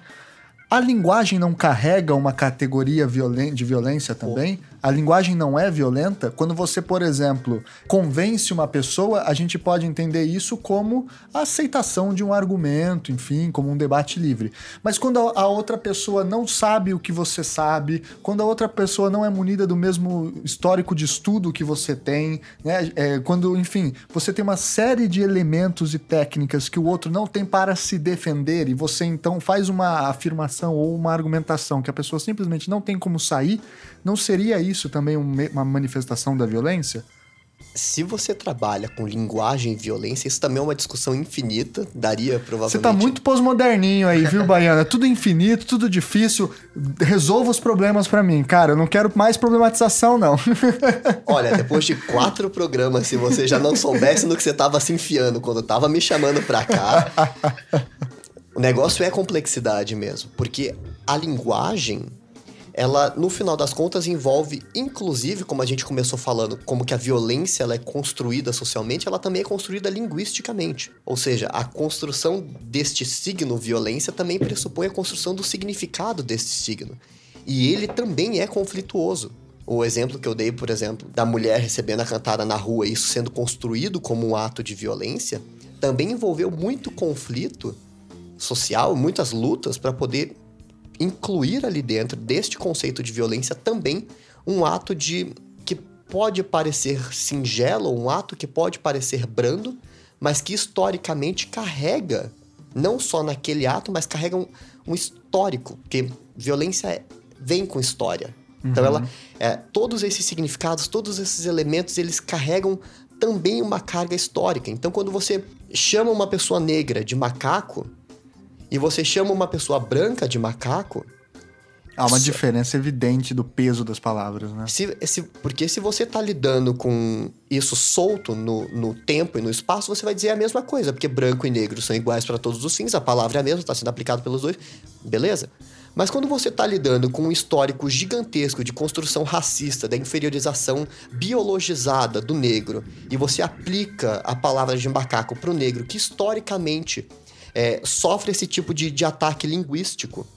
A linguagem não carrega uma categoria de violência também? A linguagem não é violenta, quando você, por exemplo, convence uma pessoa, a gente pode entender isso como a aceitação de um argumento, enfim, como um debate livre. Mas quando a outra pessoa não sabe o que você sabe, quando a outra pessoa não é munida do mesmo histórico de estudo que você tem, né? É, quando, enfim, você tem uma série de elementos e técnicas que o outro não tem para se defender e você então faz uma afirmação ou uma argumentação que a pessoa simplesmente não tem como sair, não seria isso também uma manifestação da violência? Se você trabalha com linguagem e violência, isso também é uma discussão infinita. Daria provavelmente. Você tá muito pós-moderninho aí, viu, Baiana? tudo infinito, tudo difícil. Resolva os problemas para mim. Cara, eu não quero mais problematização, não. Olha, depois de quatro programas, se você já não soubesse no que você tava se enfiando quando tava me chamando pra cá. o negócio é complexidade mesmo. Porque a linguagem ela, no final das contas, envolve, inclusive, como a gente começou falando, como que a violência ela é construída socialmente, ela também é construída linguisticamente. Ou seja, a construção deste signo violência também pressupõe a construção do significado deste signo. E ele também é conflituoso. O exemplo que eu dei, por exemplo, da mulher recebendo a cantada na rua, isso sendo construído como um ato de violência, também envolveu muito conflito social, muitas lutas para poder incluir ali dentro deste conceito de violência também um ato de que pode parecer singelo, um ato que pode parecer brando, mas que historicamente carrega não só naquele ato, mas carrega um, um histórico, porque violência vem com história. Uhum. Então ela, é, todos esses significados, todos esses elementos, eles carregam também uma carga histórica. Então quando você chama uma pessoa negra de macaco, e você chama uma pessoa branca de macaco. Há uma diferença evidente do peso das palavras, né? Se, se, porque se você está lidando com isso solto no, no tempo e no espaço, você vai dizer a mesma coisa, porque branco e negro são iguais para todos os fins, a palavra é a mesma, está sendo aplicada pelos dois, beleza? Mas quando você está lidando com um histórico gigantesco de construção racista, da inferiorização biologizada do negro, e você aplica a palavra de macaco para o negro, que historicamente é, sofre esse tipo de, de ataque linguístico.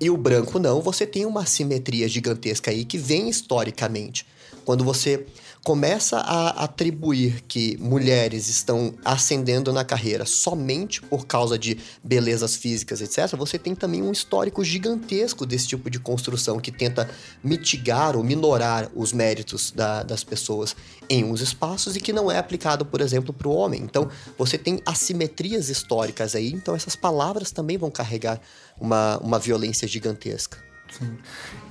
E o branco não, você tem uma simetria gigantesca aí que vem historicamente. Quando você começa a atribuir que mulheres estão ascendendo na carreira somente por causa de belezas físicas, etc., você tem também um histórico gigantesco desse tipo de construção que tenta mitigar ou minorar os méritos da, das pessoas em uns espaços e que não é aplicado, por exemplo, para o homem. Então, você tem assimetrias históricas aí, então essas palavras também vão carregar uma, uma violência gigantesca. Sim.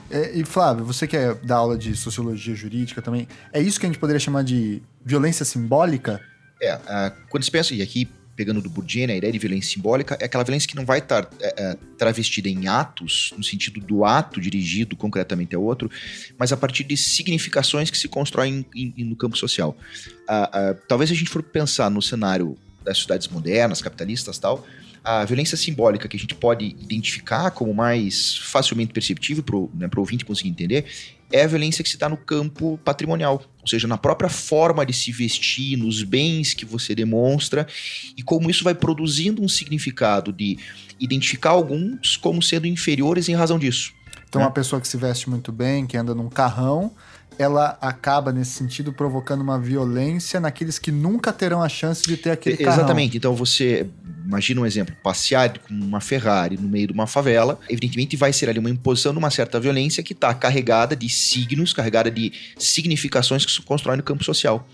É, e Flávio, você que é da aula de sociologia jurídica também, é isso que a gente poderia chamar de violência simbólica? É, uh, quando se pensa, e aqui pegando do Bourdieu, né, a ideia de violência simbólica é aquela violência que não vai estar é, é, travestida em atos, no sentido do ato dirigido concretamente ao outro, mas a partir de significações que se constroem em, em, no campo social. Uh, uh, talvez a gente for pensar no cenário das sociedades modernas, capitalistas tal, a violência simbólica que a gente pode identificar como mais facilmente perceptível para o né, ouvinte conseguir entender é a violência que se dá no campo patrimonial, ou seja, na própria forma de se vestir, nos bens que você demonstra e como isso vai produzindo um significado de identificar alguns como sendo inferiores em razão disso. Então, né? uma pessoa que se veste muito bem, que anda num carrão, ela acaba, nesse sentido, provocando uma violência naqueles que nunca terão a chance de ter aquele carrão. Exatamente. Então você imagina um exemplo, passear com uma Ferrari no meio de uma favela, evidentemente vai ser ali uma imposição de uma certa violência que está carregada de signos, carregada de significações que se constroem no campo social.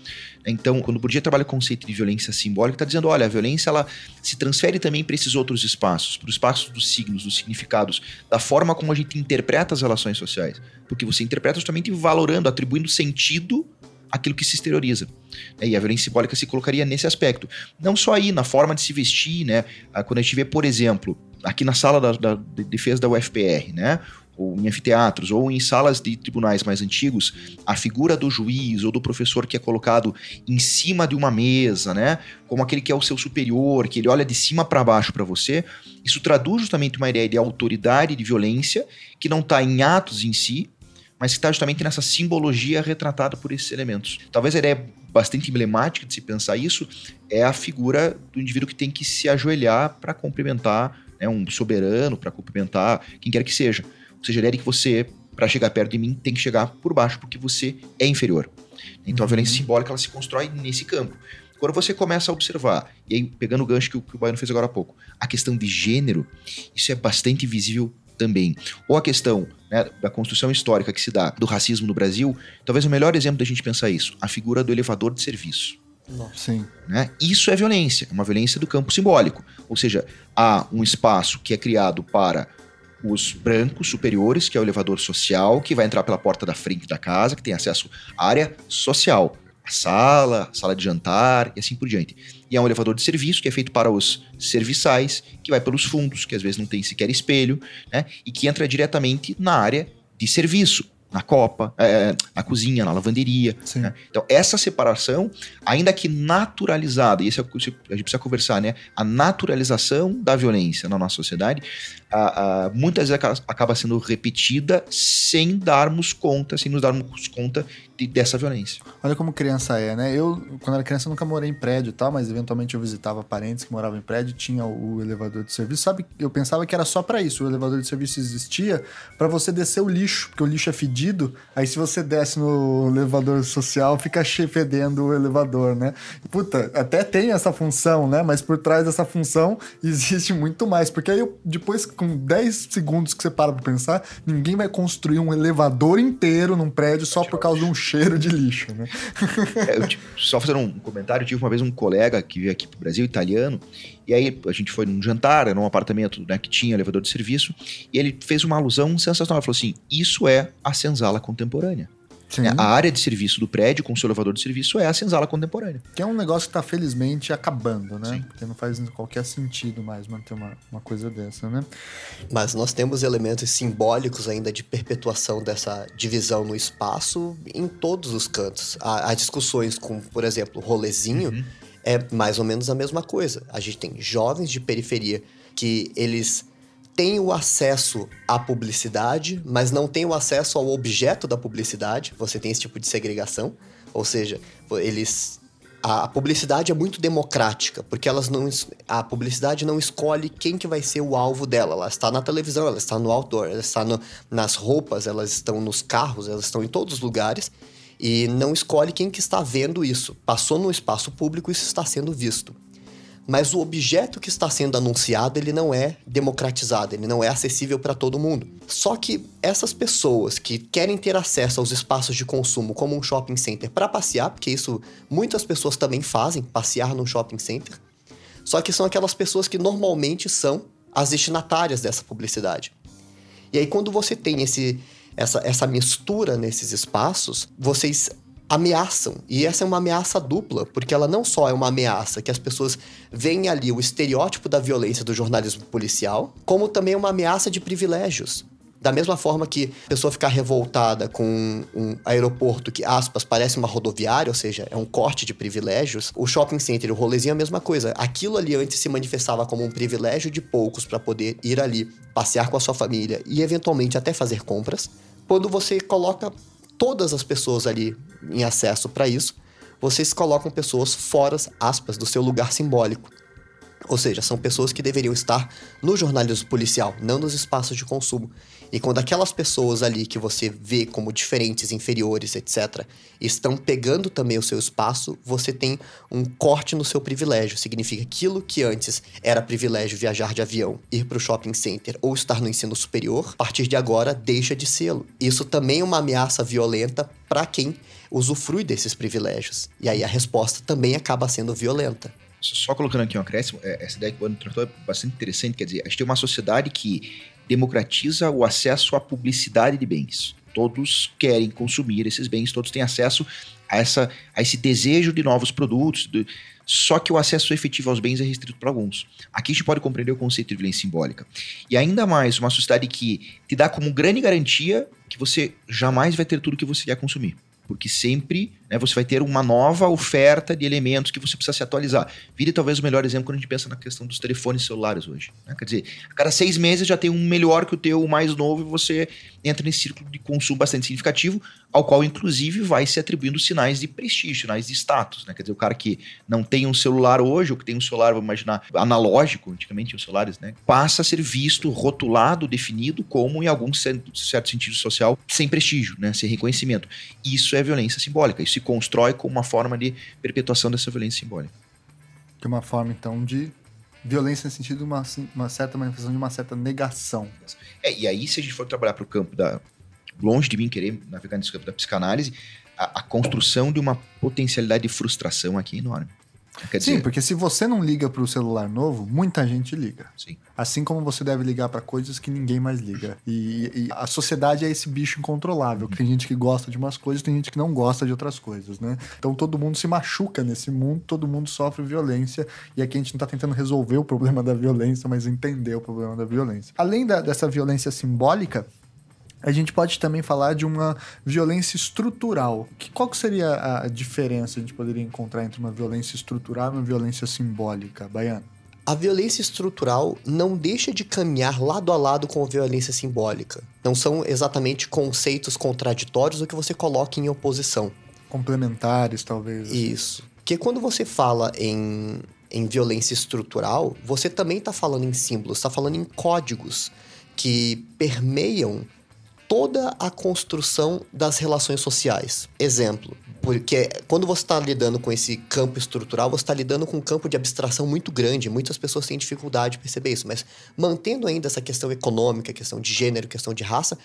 Então, quando o Bourdieu trabalha o conceito de violência simbólica, está dizendo, olha, a violência ela se transfere também para esses outros espaços, para os espaços dos signos, dos significados, da forma como a gente interpreta as relações sociais. Porque você interpreta justamente valorando, atribuindo sentido àquilo que se exterioriza. E a violência simbólica se colocaria nesse aspecto. Não só aí, na forma de se vestir, né? Ah, Quando a gente vê, por exemplo, aqui na sala da, da de defesa da UFPR, né? ou em anfiteatros, ou em salas de tribunais mais antigos, a figura do juiz ou do professor que é colocado em cima de uma mesa, né, como aquele que é o seu superior, que ele olha de cima para baixo para você, isso traduz justamente uma ideia de autoridade, de violência, que não está em atos em si, mas que está justamente nessa simbologia retratada por esses elementos. Talvez a ideia bastante emblemática de se pensar isso é a figura do indivíduo que tem que se ajoelhar para cumprimentar né, um soberano, para cumprimentar quem quer que seja. Ou seja, a ideia de que você, para chegar perto de mim, tem que chegar por baixo, porque você é inferior. Então a violência simbólica ela se constrói nesse campo. Quando você começa a observar, e aí pegando o gancho que o, que o Baiano fez agora há pouco, a questão de gênero, isso é bastante visível também. Ou a questão né, da construção histórica que se dá do racismo no Brasil, talvez o melhor exemplo da gente pensar isso, a figura do elevador de serviço. Sim. Né? Isso é violência, uma violência do campo simbólico. Ou seja, há um espaço que é criado para os brancos superiores, que é o elevador social, que vai entrar pela porta da frente da casa, que tem acesso à área social, a sala, a sala de jantar e assim por diante. E há um elevador de serviço que é feito para os serviçais, que vai pelos fundos, que às vezes não tem sequer espelho, né? E que entra diretamente na área de serviço, na copa, é, na cozinha, na lavanderia. Né? Então, essa separação, ainda que naturalizada, e isso é o que a gente precisa conversar, né? A naturalização da violência na nossa sociedade, a- a- muitas vezes acaba- sendo repetida sem darmos conta, sem nos darmos conta de- dessa violência. Olha como criança é, né? Eu, quando era criança, nunca morei em prédio e tal, mas eventualmente eu visitava parentes que moravam em prédio, tinha o, o elevador de serviço. Sabe, eu pensava que era só pra isso. O elevador de serviço existia pra você descer o lixo, porque o lixo é fedido. Aí se você desce no elevador social, fica fedendo o elevador, né? Puta, até tem essa função, né? Mas por trás dessa função existe muito mais. Porque aí eu, depois, com 10 segundos que você para pra pensar, ninguém vai construir um elevador inteiro num prédio só por causa de um cheiro de lixo, né? É, eu, tipo, só fazendo um comentário, eu tive uma vez um colega que veio aqui pro Brasil, italiano, e aí a gente foi num jantar, num apartamento né, que tinha elevador de serviço, e ele fez uma alusão sensacional. Ele falou assim: Isso é a senzala contemporânea. Sim. A área de serviço do prédio com seu elevador de serviço é a senzala contemporânea. Que é um negócio que tá felizmente acabando, né? Sim. Porque não faz qualquer sentido mais manter uma, uma coisa dessa, né? Mas nós temos elementos simbólicos ainda de perpetuação dessa divisão no espaço em todos os cantos. Há, há discussões com, por exemplo, rolezinho, é mais ou menos a mesma coisa. A gente tem jovens de periferia que eles têm o acesso à publicidade, mas não têm o acesso ao objeto da publicidade. Você tem esse tipo de segregação. Ou seja, eles a publicidade é muito democrática, porque elas não a publicidade não escolhe quem que vai ser o alvo dela. Ela está na televisão, ela está no outdoor, ela está no- nas roupas, elas estão nos carros, elas estão em todos os lugares e não escolhe quem que está vendo isso. Passou no espaço público, isso está sendo visto. Mas o objeto que está sendo anunciado, ele não é democratizado, ele não é acessível para todo mundo. Só que essas pessoas que querem ter acesso aos espaços de consumo, como um shopping center, para passear, porque isso muitas pessoas também fazem, passear num shopping center. Só que são aquelas pessoas que normalmente são as destinatárias dessa publicidade. E aí, quando você tem esse, essa, essa mistura nesses espaços, vocês ameaçam. E essa é uma ameaça dupla, porque ela não só é uma ameaça que as pessoas veem ali o estereótipo da violência do jornalismo policial, como também é uma ameaça de privilégios. Da mesma forma que a pessoa ficar revoltada com um aeroporto que, aspas, parece uma rodoviária, ou seja, é um corte de privilégios, o shopping center, o rolezinho é a mesma coisa. Aquilo ali antes se manifestava como um privilégio de poucos para poder ir ali, passear com a sua família e eventualmente até fazer compras. Quando você coloca todas as pessoas ali em acesso para isso, vocês colocam pessoas fora, aspas, do seu lugar simbólico. Ou seja, são pessoas que deveriam estar no jornalismo policial, não nos espaços de consumo. E quando aquelas pessoas ali que você vê como diferentes, inferiores, etc., estão pegando também o seu espaço, você tem um corte no seu privilégio. Significa aquilo que antes era privilégio viajar de avião, ir para o shopping center ou estar no ensino superior, a partir de agora deixa de sê-lo. Isso também é uma ameaça violenta para quem usufrui desses privilégios. E aí a resposta também acaba sendo violenta. Só colocando aqui um acréscimo, é, essa ideia que o Bruno tratou é bastante interessante. Quer dizer, a gente tem uma sociedade que democratiza o acesso à publicidade de bens. Todos querem consumir esses bens, todos têm acesso a, essa, a esse desejo de novos produtos, de, só que o acesso efetivo aos bens é restrito para alguns. Aqui a gente pode compreender o conceito de violência simbólica. E ainda mais, uma sociedade que te dá como grande garantia que você jamais vai ter tudo que você quer consumir porque sempre né, você vai ter uma nova oferta de elementos que você precisa se atualizar. Vire talvez o melhor exemplo quando a gente pensa na questão dos telefones celulares hoje. Né? Quer dizer, a cada seis meses já tem um melhor que o teu, mais novo, e você entra nesse círculo de consumo bastante significativo, ao qual inclusive vai se atribuindo sinais de prestígio, sinais de status. Né? Quer dizer, o cara que não tem um celular hoje, ou que tem um celular, vamos imaginar, analógico, antigamente os celulares, né? passa a ser visto, rotulado, definido como, em algum certo, certo sentido social, sem prestígio, né? sem reconhecimento. Isso é violência simbólica. Isso se constrói como uma forma de perpetuação dessa violência simbólica. Que é uma forma, então, de violência no sentido de uma, uma certa manifestação de uma certa negação. É, e aí, se a gente for trabalhar para o campo da. Longe de mim querer navegar nesse campo da psicanálise, a, a construção de uma potencialidade de frustração aqui é enorme. Quer Sim, dizer... porque se você não liga para o celular novo, muita gente liga. Sim. Assim como você deve ligar para coisas que ninguém mais liga. E, e, a sociedade é esse bicho incontrolável. Tem gente que gosta de umas coisas, tem gente que não gosta de outras coisas, né? Então todo mundo se machuca nesse mundo, todo mundo sofre violência. E aqui a gente não está tentando resolver o problema da violência, mas entender o problema da violência. Além da, dessa violência simbólica, a gente pode também falar de uma violência estrutural. Que, qual que seria a diferença a gente poderia encontrar entre uma violência estrutural e uma violência simbólica, Baiano? A violência estrutural não deixa de caminhar lado a lado com a violência simbólica. Não são exatamente conceitos contraditórios o que você coloca em oposição. Complementares, talvez. Assim. Isso. Porque quando você fala em, em violência estrutural, você também está falando em símbolos, está falando em códigos que permeiam toda a construção das relações sociais. Exemplo, porque quando você está lidando com esse campo estrutural, você está lidando com um campo de abstração muito grande. Muitas pessoas têm dificuldade de perceber isso, mas mantendo ainda essa questão econômica, questão de gênero, questão de raça,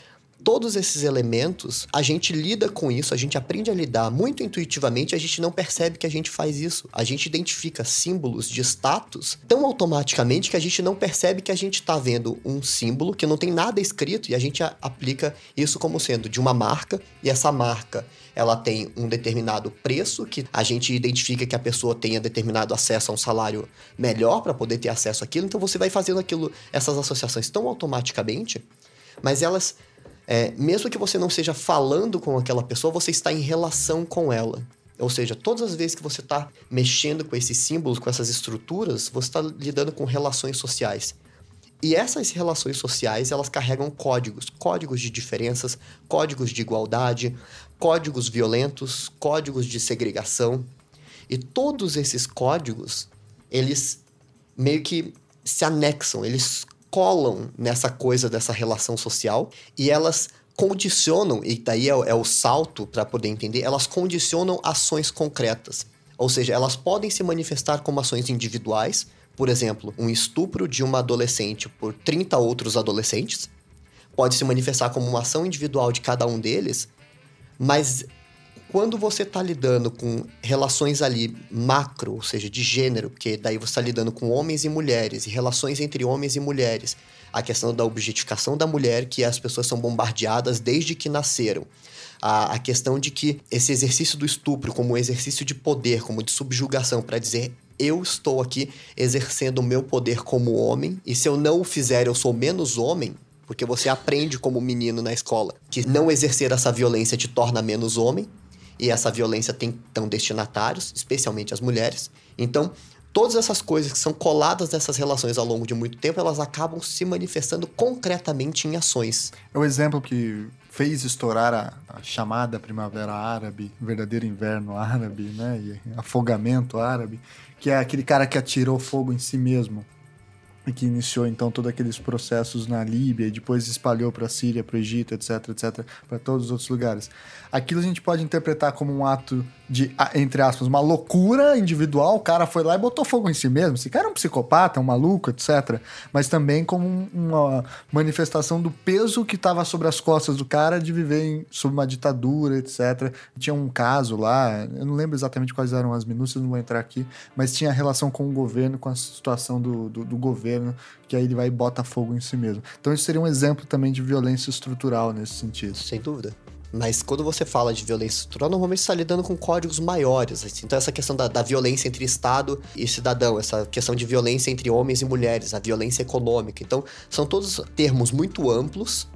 todos esses elementos, a gente lida com isso, a gente aprende a lidar muito intuitivamente, a gente não percebe que a gente faz isso. A gente identifica símbolos de status tão automaticamente que a gente não percebe que a gente está vendo um símbolo que não tem nada escrito e a gente aplica isso como sendo de uma marca e essa marca ela tem um determinado preço que a gente identifica que a pessoa tenha determinado acesso a um salário melhor para poder ter acesso àquilo. Então você vai fazendo aquilo, essas associações tão automaticamente, mas elas é, mesmo que você não seja falando com aquela pessoa, você está em relação com ela. Ou seja, todas as vezes que você está mexendo com esses símbolos, com essas estruturas, você está lidando com relações sociais. E essas relações sociais, elas carregam códigos, códigos de diferenças, códigos de igualdade, códigos violentos, códigos de segregação. E todos esses códigos, eles meio que se anexam, eles colam nessa coisa dessa relação social e elas condicionam, e daí é, é o salto para poder entender, elas condicionam ações concretas. Ou seja, elas podem se manifestar como ações individuais, por exemplo, um estupro de uma adolescente por 30 outros adolescentes, pode se manifestar como uma ação individual de cada um deles, mas quando você está lidando com relações ali macro, ou seja, de gênero, porque daí você está lidando com homens e mulheres, e relações entre homens e mulheres, a questão da objetificação da mulher, que as pessoas são bombardeadas desde que nasceram. A, a questão de que esse exercício do estupro, como um exercício de poder, como de subjugação, para dizer eu estou aqui exercendo o meu poder como homem, e se eu não o fizer, eu sou menos homem, porque você aprende como menino na escola que não exercer essa violência te torna menos homem, e essa violência tem tão destinatários, especialmente as mulheres. Então, todas essas coisas que são coladas nessas relações ao longo de muito tempo, elas acabam se manifestando concretamente em ações. É o exemplo que fez estourar a, a, chamada Primavera Árabe, verdadeiro inverno árabe, né? E afogamento árabe, que é aquele cara que atirou fogo em si mesmo e que iniciou então todos aqueles processos na Líbia e depois espalhou para a Síria, para o Egito, etc, etc, para todos os outros lugares. Aquilo a gente pode interpretar como um ato de, entre aspas, uma loucura individual, o cara foi lá e botou fogo em si mesmo. Esse cara é um psicopata, é um maluco, etc. Mas também como uma manifestação do peso que estava sobre as costas do cara de viver em, sob uma ditadura, etc. Tinha um caso lá, eu não lembro exatamente quais eram as minúcias, não vou entrar aqui, mas tinha relação com o governo, com a situação do, do, do governo, que aí ele vai e bota fogo em si mesmo. Então isso seria um exemplo também de violência estrutural nesse sentido. Sem dúvida. Mas quando você fala de violência estrutural, normalmente você está lidando com códigos maiores. Assim. Então, essa questão da, da, violência entre Estado e cidadão, essa questão de violência entre homens e mulheres, a violência econômica. Então, são todos termos muito amplos,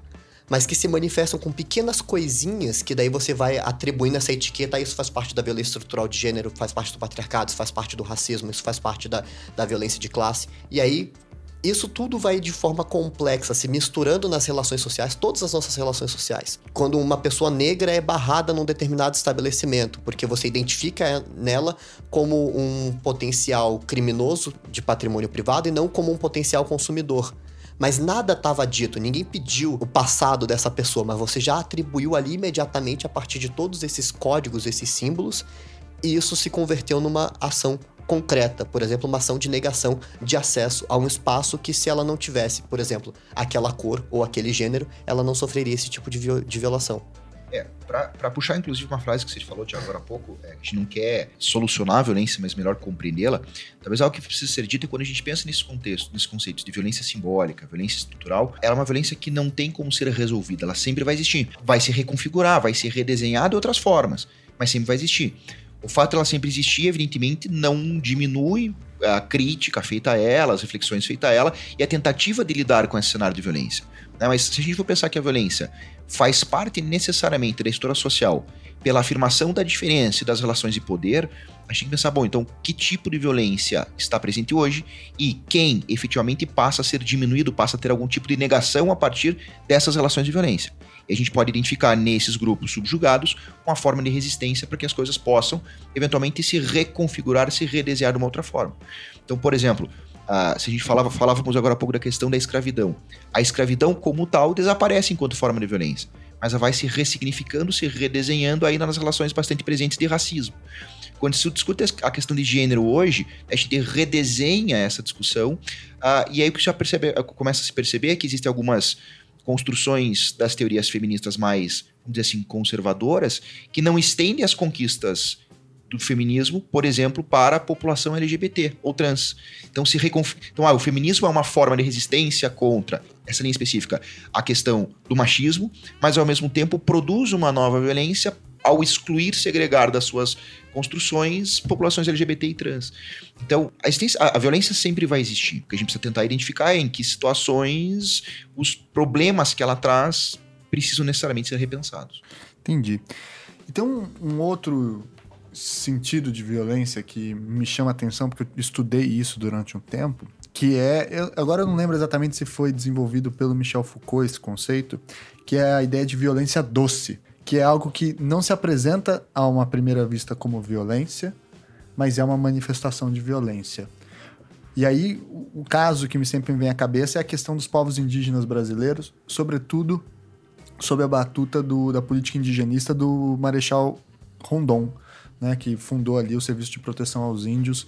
mas que se manifestam com pequenas coisinhas que daí você vai atribuindo essa etiqueta. Isso faz parte da violência estrutural de gênero, faz parte do patriarcado, isso faz parte do racismo, isso faz parte da, da violência de classe. E aí isso tudo vai de forma complexa, se misturando nas relações sociais, todas as nossas relações sociais. Quando uma pessoa negra é barrada num determinado estabelecimento, porque você identifica nela como um potencial criminoso de patrimônio privado e não como um potencial consumidor. Mas nada estava dito, ninguém pediu o passado dessa pessoa, mas você já atribuiu ali imediatamente a partir de todos esses códigos, esses símbolos, e isso se converteu numa ação concreta, por exemplo, uma ação de negação de acesso a um espaço que, se ela não tivesse, por exemplo, aquela cor ou aquele gênero, ela não sofreria esse tipo de, de violação. É, para puxar inclusive uma frase que você falou de agora há pouco, é, a gente não quer solucionar a violência, mas melhor compreendê-la. Talvez algo que precisa ser dito é quando a gente pensa nesse contexto, nesse conceito de violência simbólica, violência estrutural, ela é uma violência que não tem como ser resolvida, ela sempre vai existir. Vai se reconfigurar, vai ser redesenhada de outras formas, mas sempre vai existir. O fato de ela sempre existir, evidentemente, não diminui a crítica feita a ela, as reflexões feitas a ela e a tentativa de lidar com esse cenário de violência. Né? Mas se a gente for pensar que a violência faz parte necessariamente da história social pela afirmação da diferença e das relações de poder, a gente tem que pensar, bom, então que tipo de violência está presente hoje e quem efetivamente passa a ser diminuído, passa a ter algum tipo de negação a partir dessas relações de violência. E a gente pode identificar nesses grupos subjugados uma forma de resistência para que as coisas possam eventualmente se reconfigurar, se redesenhar de uma outra forma. Então, por exemplo, uh, se a gente falava, falávamos agora há pouco da questão da escravidão. A escravidão, como tal, desaparece enquanto forma de violência, mas ela vai se ressignificando, se redesenhando ainda nas relações bastante presentes de racismo. Quando se discute a questão de gênero hoje, a gente redesenha essa discussão, uh, e aí o que já percebe, começa a se perceber é que existem algumas construções das teorias feministas mais, vamos dizer assim, conservadoras, que não estendem as conquistas do feminismo, por exemplo, para a população LGBT ou trans. Então, se reconf... então ah, o feminismo é uma forma de resistência contra essa linha específica, a questão do machismo, mas ao mesmo tempo produz uma nova violência ao excluir, segregar das suas construções populações LGBT e trans. Então, a, a, violência sempre vai existir. O que a gente precisa tentar identificar é em que situações os problemas que ela traz precisam necessariamente ser repensados. Entendi. Então, um outro sentido de violência que me chama a atenção, porque eu estudei isso durante um tempo, que é. Eu, agora eu não lembro exatamente se foi desenvolvido pelo Michel Foucault esse conceito, que é a ideia de violência doce que é algo que não se apresenta a uma primeira vista como violência, mas é uma manifestação de violência. E aí, o caso que me sempre vem à cabeça é a questão dos povos indígenas brasileiros, sobretudo sob a batuta do, da política indigenista do Marechal Rondon, né, que fundou ali o Serviço de Proteção aos Índios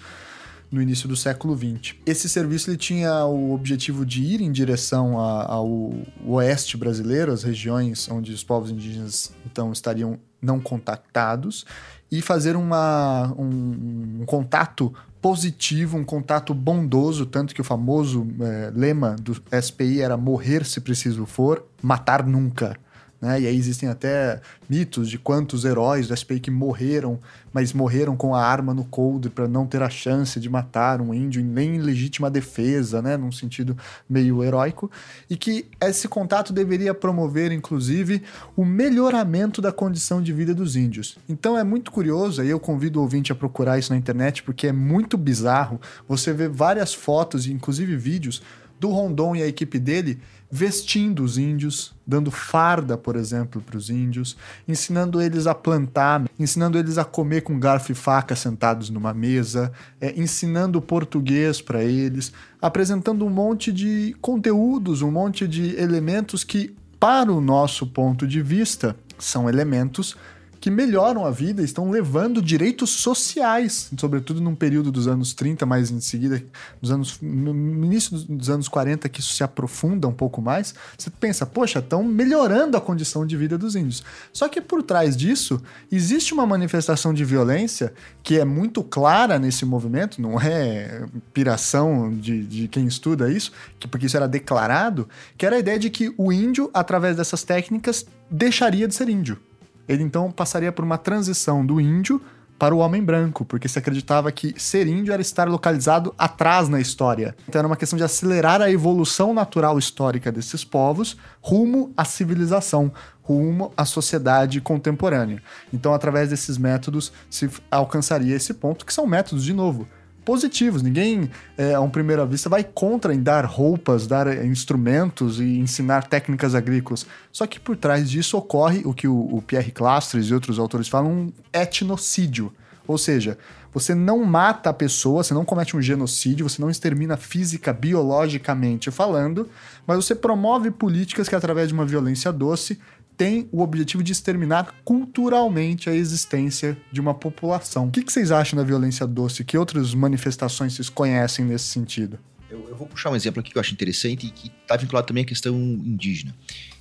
no início do século XX. Esse serviço ele tinha o objetivo de ir em direção ao oeste brasileiro, as regiões onde os povos indígenas então estariam não contactados, e fazer uma, um, um contato positivo, um contato bondoso, tanto que o famoso é, lema do SPI era morrer se preciso for, matar nunca. Né? E aí existem até mitos de quantos heróis do SPI que morreram, mas morreram com a arma no coldre para não ter a chance de matar um índio nem em legítima defesa, né? num sentido meio heróico, e que esse contato deveria promover, inclusive, o melhoramento da condição de vida dos índios. Então é muito curioso, aí eu convido o ouvinte a procurar isso na internet, porque é muito bizarro você ver várias fotos e inclusive vídeos do Rondon e a equipe dele vestindo os índios, dando farda, por exemplo, para os índios, ensinando eles a plantar, ensinando eles a comer com garfo e faca sentados numa mesa, é, ensinando português para eles, apresentando um monte de conteúdos, um monte de elementos que, para o nosso ponto de vista, são elementos que melhoram a vida, estão levando direitos sociais, sobretudo num período dos anos 30, mais em seguida, dos anos, no início dos anos 40, que isso se aprofunda um pouco mais. Você pensa, poxa, estão melhorando a condição de vida dos índios. Só que por trás disso, existe uma manifestação de violência que é muito clara nesse movimento, não é piração de, de quem estuda isso, que, porque isso era declarado, que era a ideia de que o índio, através dessas técnicas, deixaria de ser índio. Ele então passaria por uma transição do índio para o homem branco, porque se acreditava que ser índio era estar localizado atrás na história. Então era uma questão de acelerar a evolução natural histórica desses povos rumo à civilização, rumo à sociedade contemporânea. Então, através desses métodos, se alcançaria esse ponto, que são métodos, de novo, positivos. Ninguém, é, a um primeira vista, vai contra em dar roupas, dar é, instrumentos e ensinar técnicas agrícolas. Só que por trás disso ocorre o que o, o Pierre Clastres e outros autores falam, um etnocídio. Ou seja, você não mata a pessoa, você não comete um genocídio, você não extermina física, biologicamente falando, mas você promove políticas que, através de uma violência doce, tem o objetivo de exterminar culturalmente a existência de uma população. O que, vocês acham da violência doce? Que outras manifestações vocês conhecem nesse sentido? Eu, eu vou puxar um exemplo aqui que eu acho interessante e que está vinculado também à questão indígena.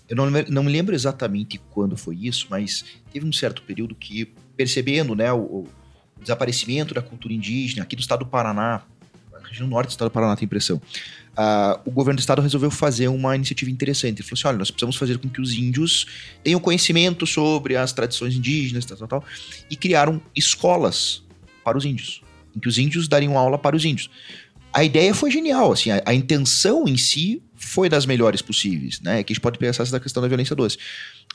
Eu não, não me lembro exatamente quando foi isso, mas teve um certo período que, percebendo né, o, o desaparecimento da cultura indígena aqui do estado do Paraná, região norte do estado do Paraná, tem impressão, uh, o governo do estado resolveu fazer uma iniciativa interessante. Ele falou assim: olha, nós precisamos fazer com que os índios tenham conhecimento sobre as tradições indígenas, tal, tal, tal, e criaram escolas para os índios, em que os índios dariam aula para os índios. A ideia foi genial, assim, a, a intenção em si foi das melhores possíveis, né? Que a gente pode pensar essa questão da violência doce.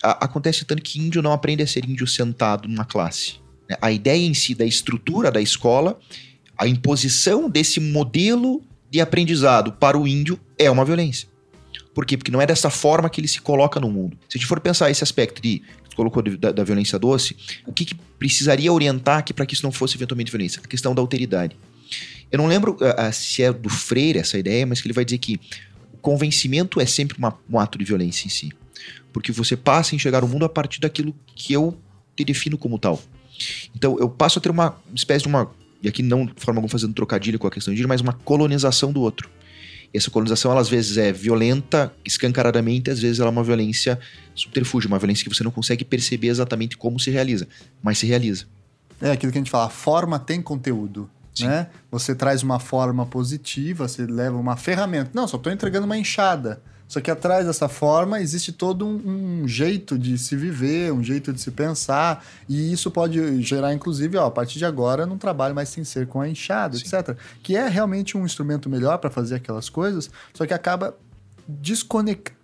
A, acontece tanto que índio não aprende a ser índio sentado numa classe. Né? A ideia em si da estrutura da escola, a imposição desse modelo de aprendizado para o índio é uma violência. Por quê? Porque não é dessa forma que ele se coloca no mundo. Se a gente for pensar esse aspecto de que colocou da, da, violência doce, o que, que precisaria orientar para que isso não fosse eventualmente violência? A questão da alteridade. Eu não lembro uh, se é do Freire essa ideia, mas que ele vai dizer que o convencimento é sempre uma, um ato de violência em si. Porque você passa a enxergar o mundo a partir daquilo que eu te defino como tal. Então eu passo a ter uma espécie de uma e aqui não de forma alguma fazendo trocadilho com a questão indígena, mas uma colonização do outro. E essa colonização, ela, às vezes, é violenta, escancaradamente, às vezes ela é uma violência subterfúgio, uma violência que você não consegue perceber exatamente como se realiza, mas se realiza. É aquilo que a gente fala, a forma tem conteúdo. Né? Você traz uma forma positiva, você leva uma ferramenta. Não, só estou entregando uma enxada. Só que atrás dessa forma existe todo um, um, jeito de se viver, um jeito de se pensar, e isso pode gerar, inclusive, ó, a partir de agora, não trabalho mais sem ser com a enxada, Sim. etc. Que é realmente um instrumento melhor para fazer aquelas coisas, só que acaba desconectando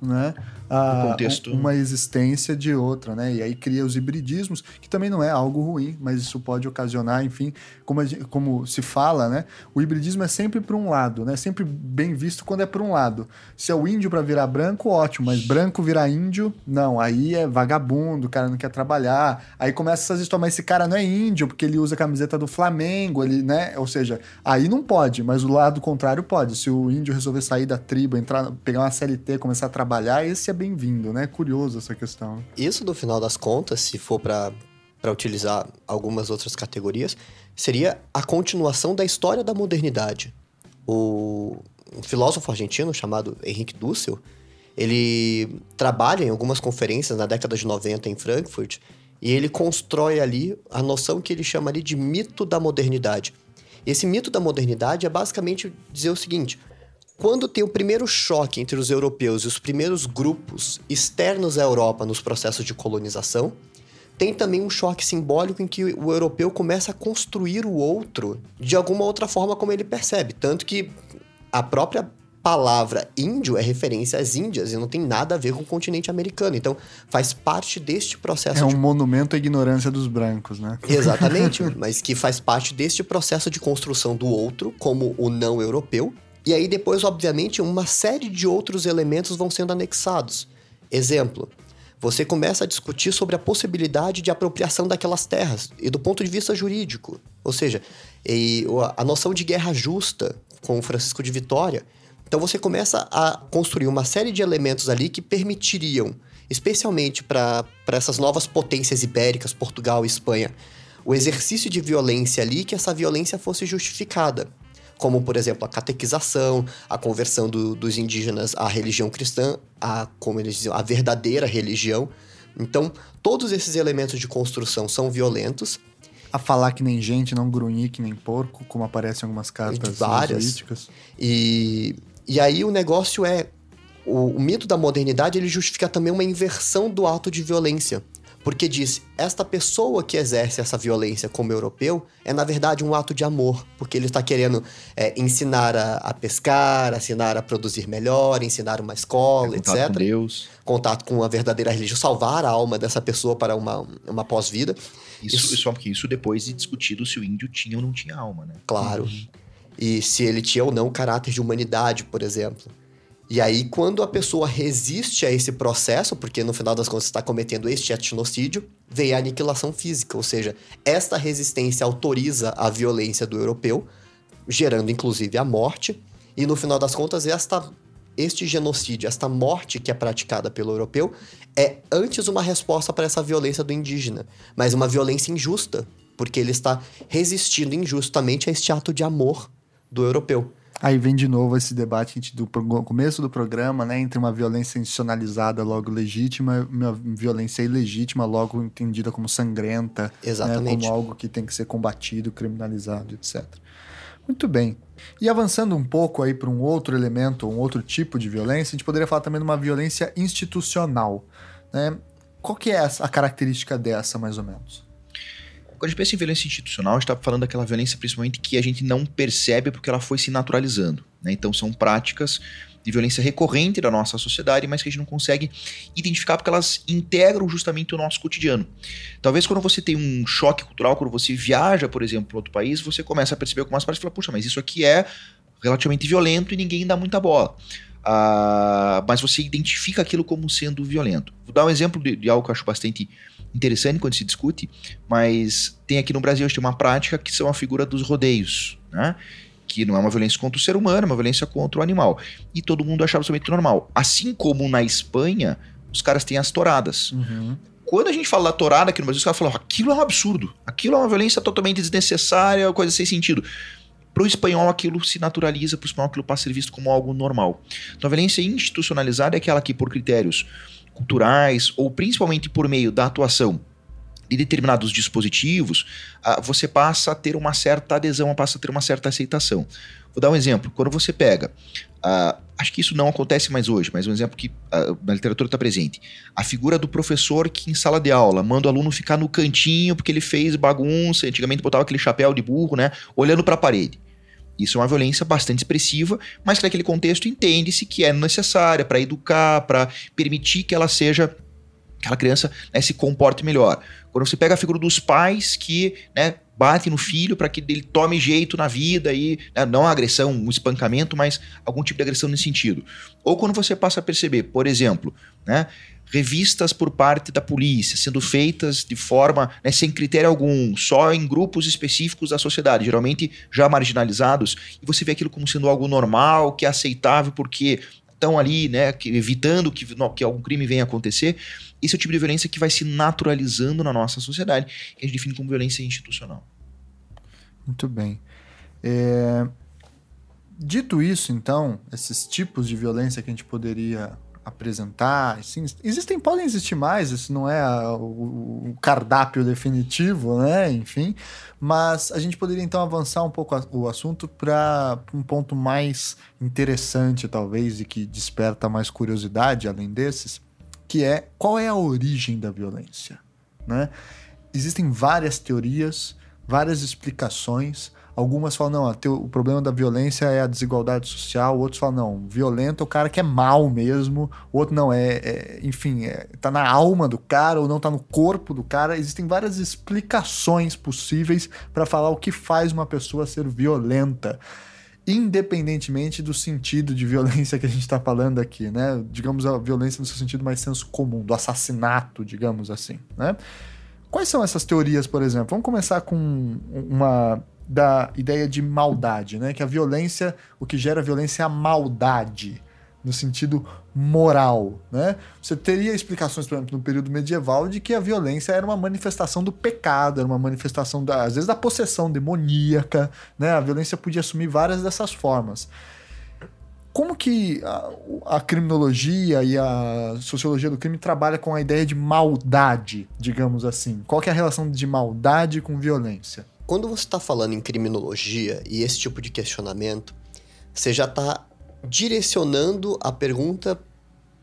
né, a, uma existência de outra, né? E aí cria os hibridismos, que também não é algo ruim, mas isso pode ocasionar, enfim, como, como se fala, né? O hibridismo é sempre para um lado, né? Sempre bem visto quando é para um lado. Se é o índio para virar branco, ótimo, mas branco virar índio, não. Aí é vagabundo, o cara não quer trabalhar. Aí começa essas histórias, mas esse cara não é índio porque ele usa a camiseta do Flamengo, ele, né? Ou seja, aí não pode, mas o lado contrário pode. Se o índio resolver sair da tribo, entrar, pegar uma CLT, começar a trabalhar, esse é bem-vindo, né? Curioso essa questão. Isso, no final das contas, se for para utilizar algumas outras categorias, seria a continuação da história da modernidade. O um filósofo argentino chamado Henrique Dussel, ele trabalha em algumas conferências na década de 90 em Frankfurt e ele constrói ali a noção que ele chama ali de mito da modernidade. Esse mito da modernidade é basicamente dizer o seguinte: quando tem o primeiro choque entre os europeus e os primeiros grupos externos à Europa nos processos de colonização, tem também um choque simbólico em que o europeu começa a construir o outro de alguma outra forma como ele percebe. Tanto que a própria palavra índio é referência às Índias e não tem nada a ver com o continente americano. Então, faz parte deste processo. É um de... monumento à ignorância dos brancos, né? Exatamente, mas que faz parte deste processo de construção do outro como o não europeu E aí depois, obviamente, uma série de outros elementos vão sendo anexados. Exemplo, você começa a discutir sobre a possibilidade de apropriação daquelas terras e do ponto de vista jurídico. Ou seja, a noção de guerra justa com Francisco de Vitória. Então você começa a construir uma série de elementos ali que permitiriam, especialmente para essas novas potências ibéricas, Portugal e Espanha, o exercício de violência ali, que essa violência fosse justificada como, por exemplo, a catequização, a conversão do, dos indígenas à religião cristã, a, como eles diziam, a verdadeira religião. Então, todos esses elementos de construção são violentos. A falar que nem gente, não grunhir que nem porco, como aparece em algumas cartas várias. E, e aí o negócio é... O, o mito da modernidade, ele justifica também uma inversão do ato de violência. Porque diz, esta pessoa que exerce essa violência como europeu é, na verdade, um ato de amor. Porque ele está querendo é, ensinar a, a, pescar, ensinar a produzir melhor, ensinar uma escola, é, contato etc. Com Deus. Contato com a verdadeira religião, salvar a alma dessa pessoa para uma, uma pós-vida. Isso, isso, só porque isso depois de discutido se o índio tinha ou não tinha alma, né? Claro. Uhum. E se ele tinha ou não caráter de humanidade, por exemplo. E aí, quando a pessoa resiste a esse processo, porque no final das contas está cometendo este etnocídio, vem a aniquilação física, ou seja, esta resistência autoriza a violência do europeu, gerando inclusive a morte, e no final das contas, esta, este genocídio, esta morte que é praticada pelo europeu, é antes uma resposta para essa violência do indígena, mas uma violência injusta, porque ele está resistindo injustamente a este ato de amor do europeu. Aí vem de novo esse debate do começo do programa, né, entre uma violência institucionalizada logo legítima e uma violência ilegítima logo entendida como sangrenta, Exatamente. Né, como algo que tem que ser combatido, criminalizado, etc. Muito bem. E avançando um pouco aí para um outro elemento, um outro tipo de violência, a gente poderia falar também de uma violência institucional, né? Qual que é a característica dessa, mais ou menos? Quando a gente pensa em violência institucional, a gente está falando daquela violência principalmente que a gente não percebe porque ela foi se naturalizando. Né? Então são práticas de violência recorrente da nossa sociedade, mas que a gente não consegue identificar porque elas integram justamente o nosso cotidiano. Talvez quando você tem um choque cultural, quando você viaja, por exemplo, para outro país, você começa a perceber algumas partes e fala, puxa, mas isso aqui é relativamente violento e ninguém dá muita bola. Uh, mas você identifica aquilo como sendo violento. Vou dar um exemplo de, de algo que eu acho bastante interessante quando se discute, mas tem aqui no Brasil tem uma prática que são a figura dos rodeios, né? que não é uma violência contra o ser humano, é uma violência contra o animal. E todo mundo acha absolutamente normal. Assim como na Espanha, os caras têm as touradas. Uhum. Quando a gente fala da tourada aqui no Brasil, os caras falam, aquilo é um absurdo, aquilo é uma violência totalmente desnecessária, coisa sem sentido. Para o espanhol, aquilo se naturaliza, para o espanhol, aquilo passa a ser visto como algo normal. Então, a violência institucionalizada é aquela que, por critérios culturais ou principalmente por meio da atuação de determinados dispositivos, uh, você passa a ter uma certa adesão, passa a ter uma certa aceitação. Vou dar um exemplo. Quando você pega, uh, acho que isso não acontece mais hoje, mas um exemplo que uh, na literatura está presente. A figura do professor que em sala de aula manda o aluno ficar no cantinho porque ele fez bagunça, antigamente botava aquele chapéu de burro, né, olhando para a parede. Isso é uma violência bastante expressiva, mas que naquele contexto entende-se que é necessária para educar, para permitir que ela seja aquela criança né, se comporte melhor. Quando você pega a figura dos pais que né, bate no filho para que ele tome jeito na vida e né, não a agressão, um espancamento, mas algum tipo de agressão nesse sentido. Ou quando você passa a perceber, por exemplo, né, revistas por parte da polícia, sendo feitas de forma né, sem critério algum, só em grupos específicos da sociedade, geralmente já marginalizados, e você vê aquilo como sendo algo normal, que é aceitável porque estão ali, né, que, evitando que, que algum crime venha acontecer. Esse é o tipo de violência que vai se naturalizando na nossa sociedade, que a gente define como violência institucional. Muito bem. É... Dito isso, então, esses tipos de violência que a gente poderia apresentar. Assim, existem, podem existir mais, isso não é a, o, o, cardápio definitivo, né? Enfim, mas a gente poderia então avançar um pouco a, o assunto para um ponto mais interessante, talvez, e que desperta mais curiosidade além desses, que é qual é a origem da violência, né? Existem várias teorias, várias explicações Algumas falam, não, teu, o problema da violência é a desigualdade social. Outros falam, não, violento é o cara que é mal mesmo. Outro, não, é, é enfim, é, tá na alma do cara ou não tá no corpo do cara. Existem várias explicações possíveis para falar o que faz uma pessoa ser violenta. independentemente do sentido de violência que a gente está falando aqui, né? Digamos a violência no seu sentido mais senso comum, do assassinato, digamos assim, né? Quais são essas teorias, por exemplo? Vamos começar com uma da ideia de maldade, né? Que a violência, o que gera violência é a maldade no sentido moral, né? Você teria explicações, por exemplo, no período medieval, de que a violência era uma manifestação do pecado, era uma manifestação, da, às vezes, da possessão demoníaca, né? A violência podia assumir várias dessas formas. Como que a, a criminologia e a sociologia do crime trabalha com a ideia de maldade, digamos assim? Qual que é a relação de maldade com violência? Quando você está falando em criminologia e esse tipo de questionamento, você já está direcionando a pergunta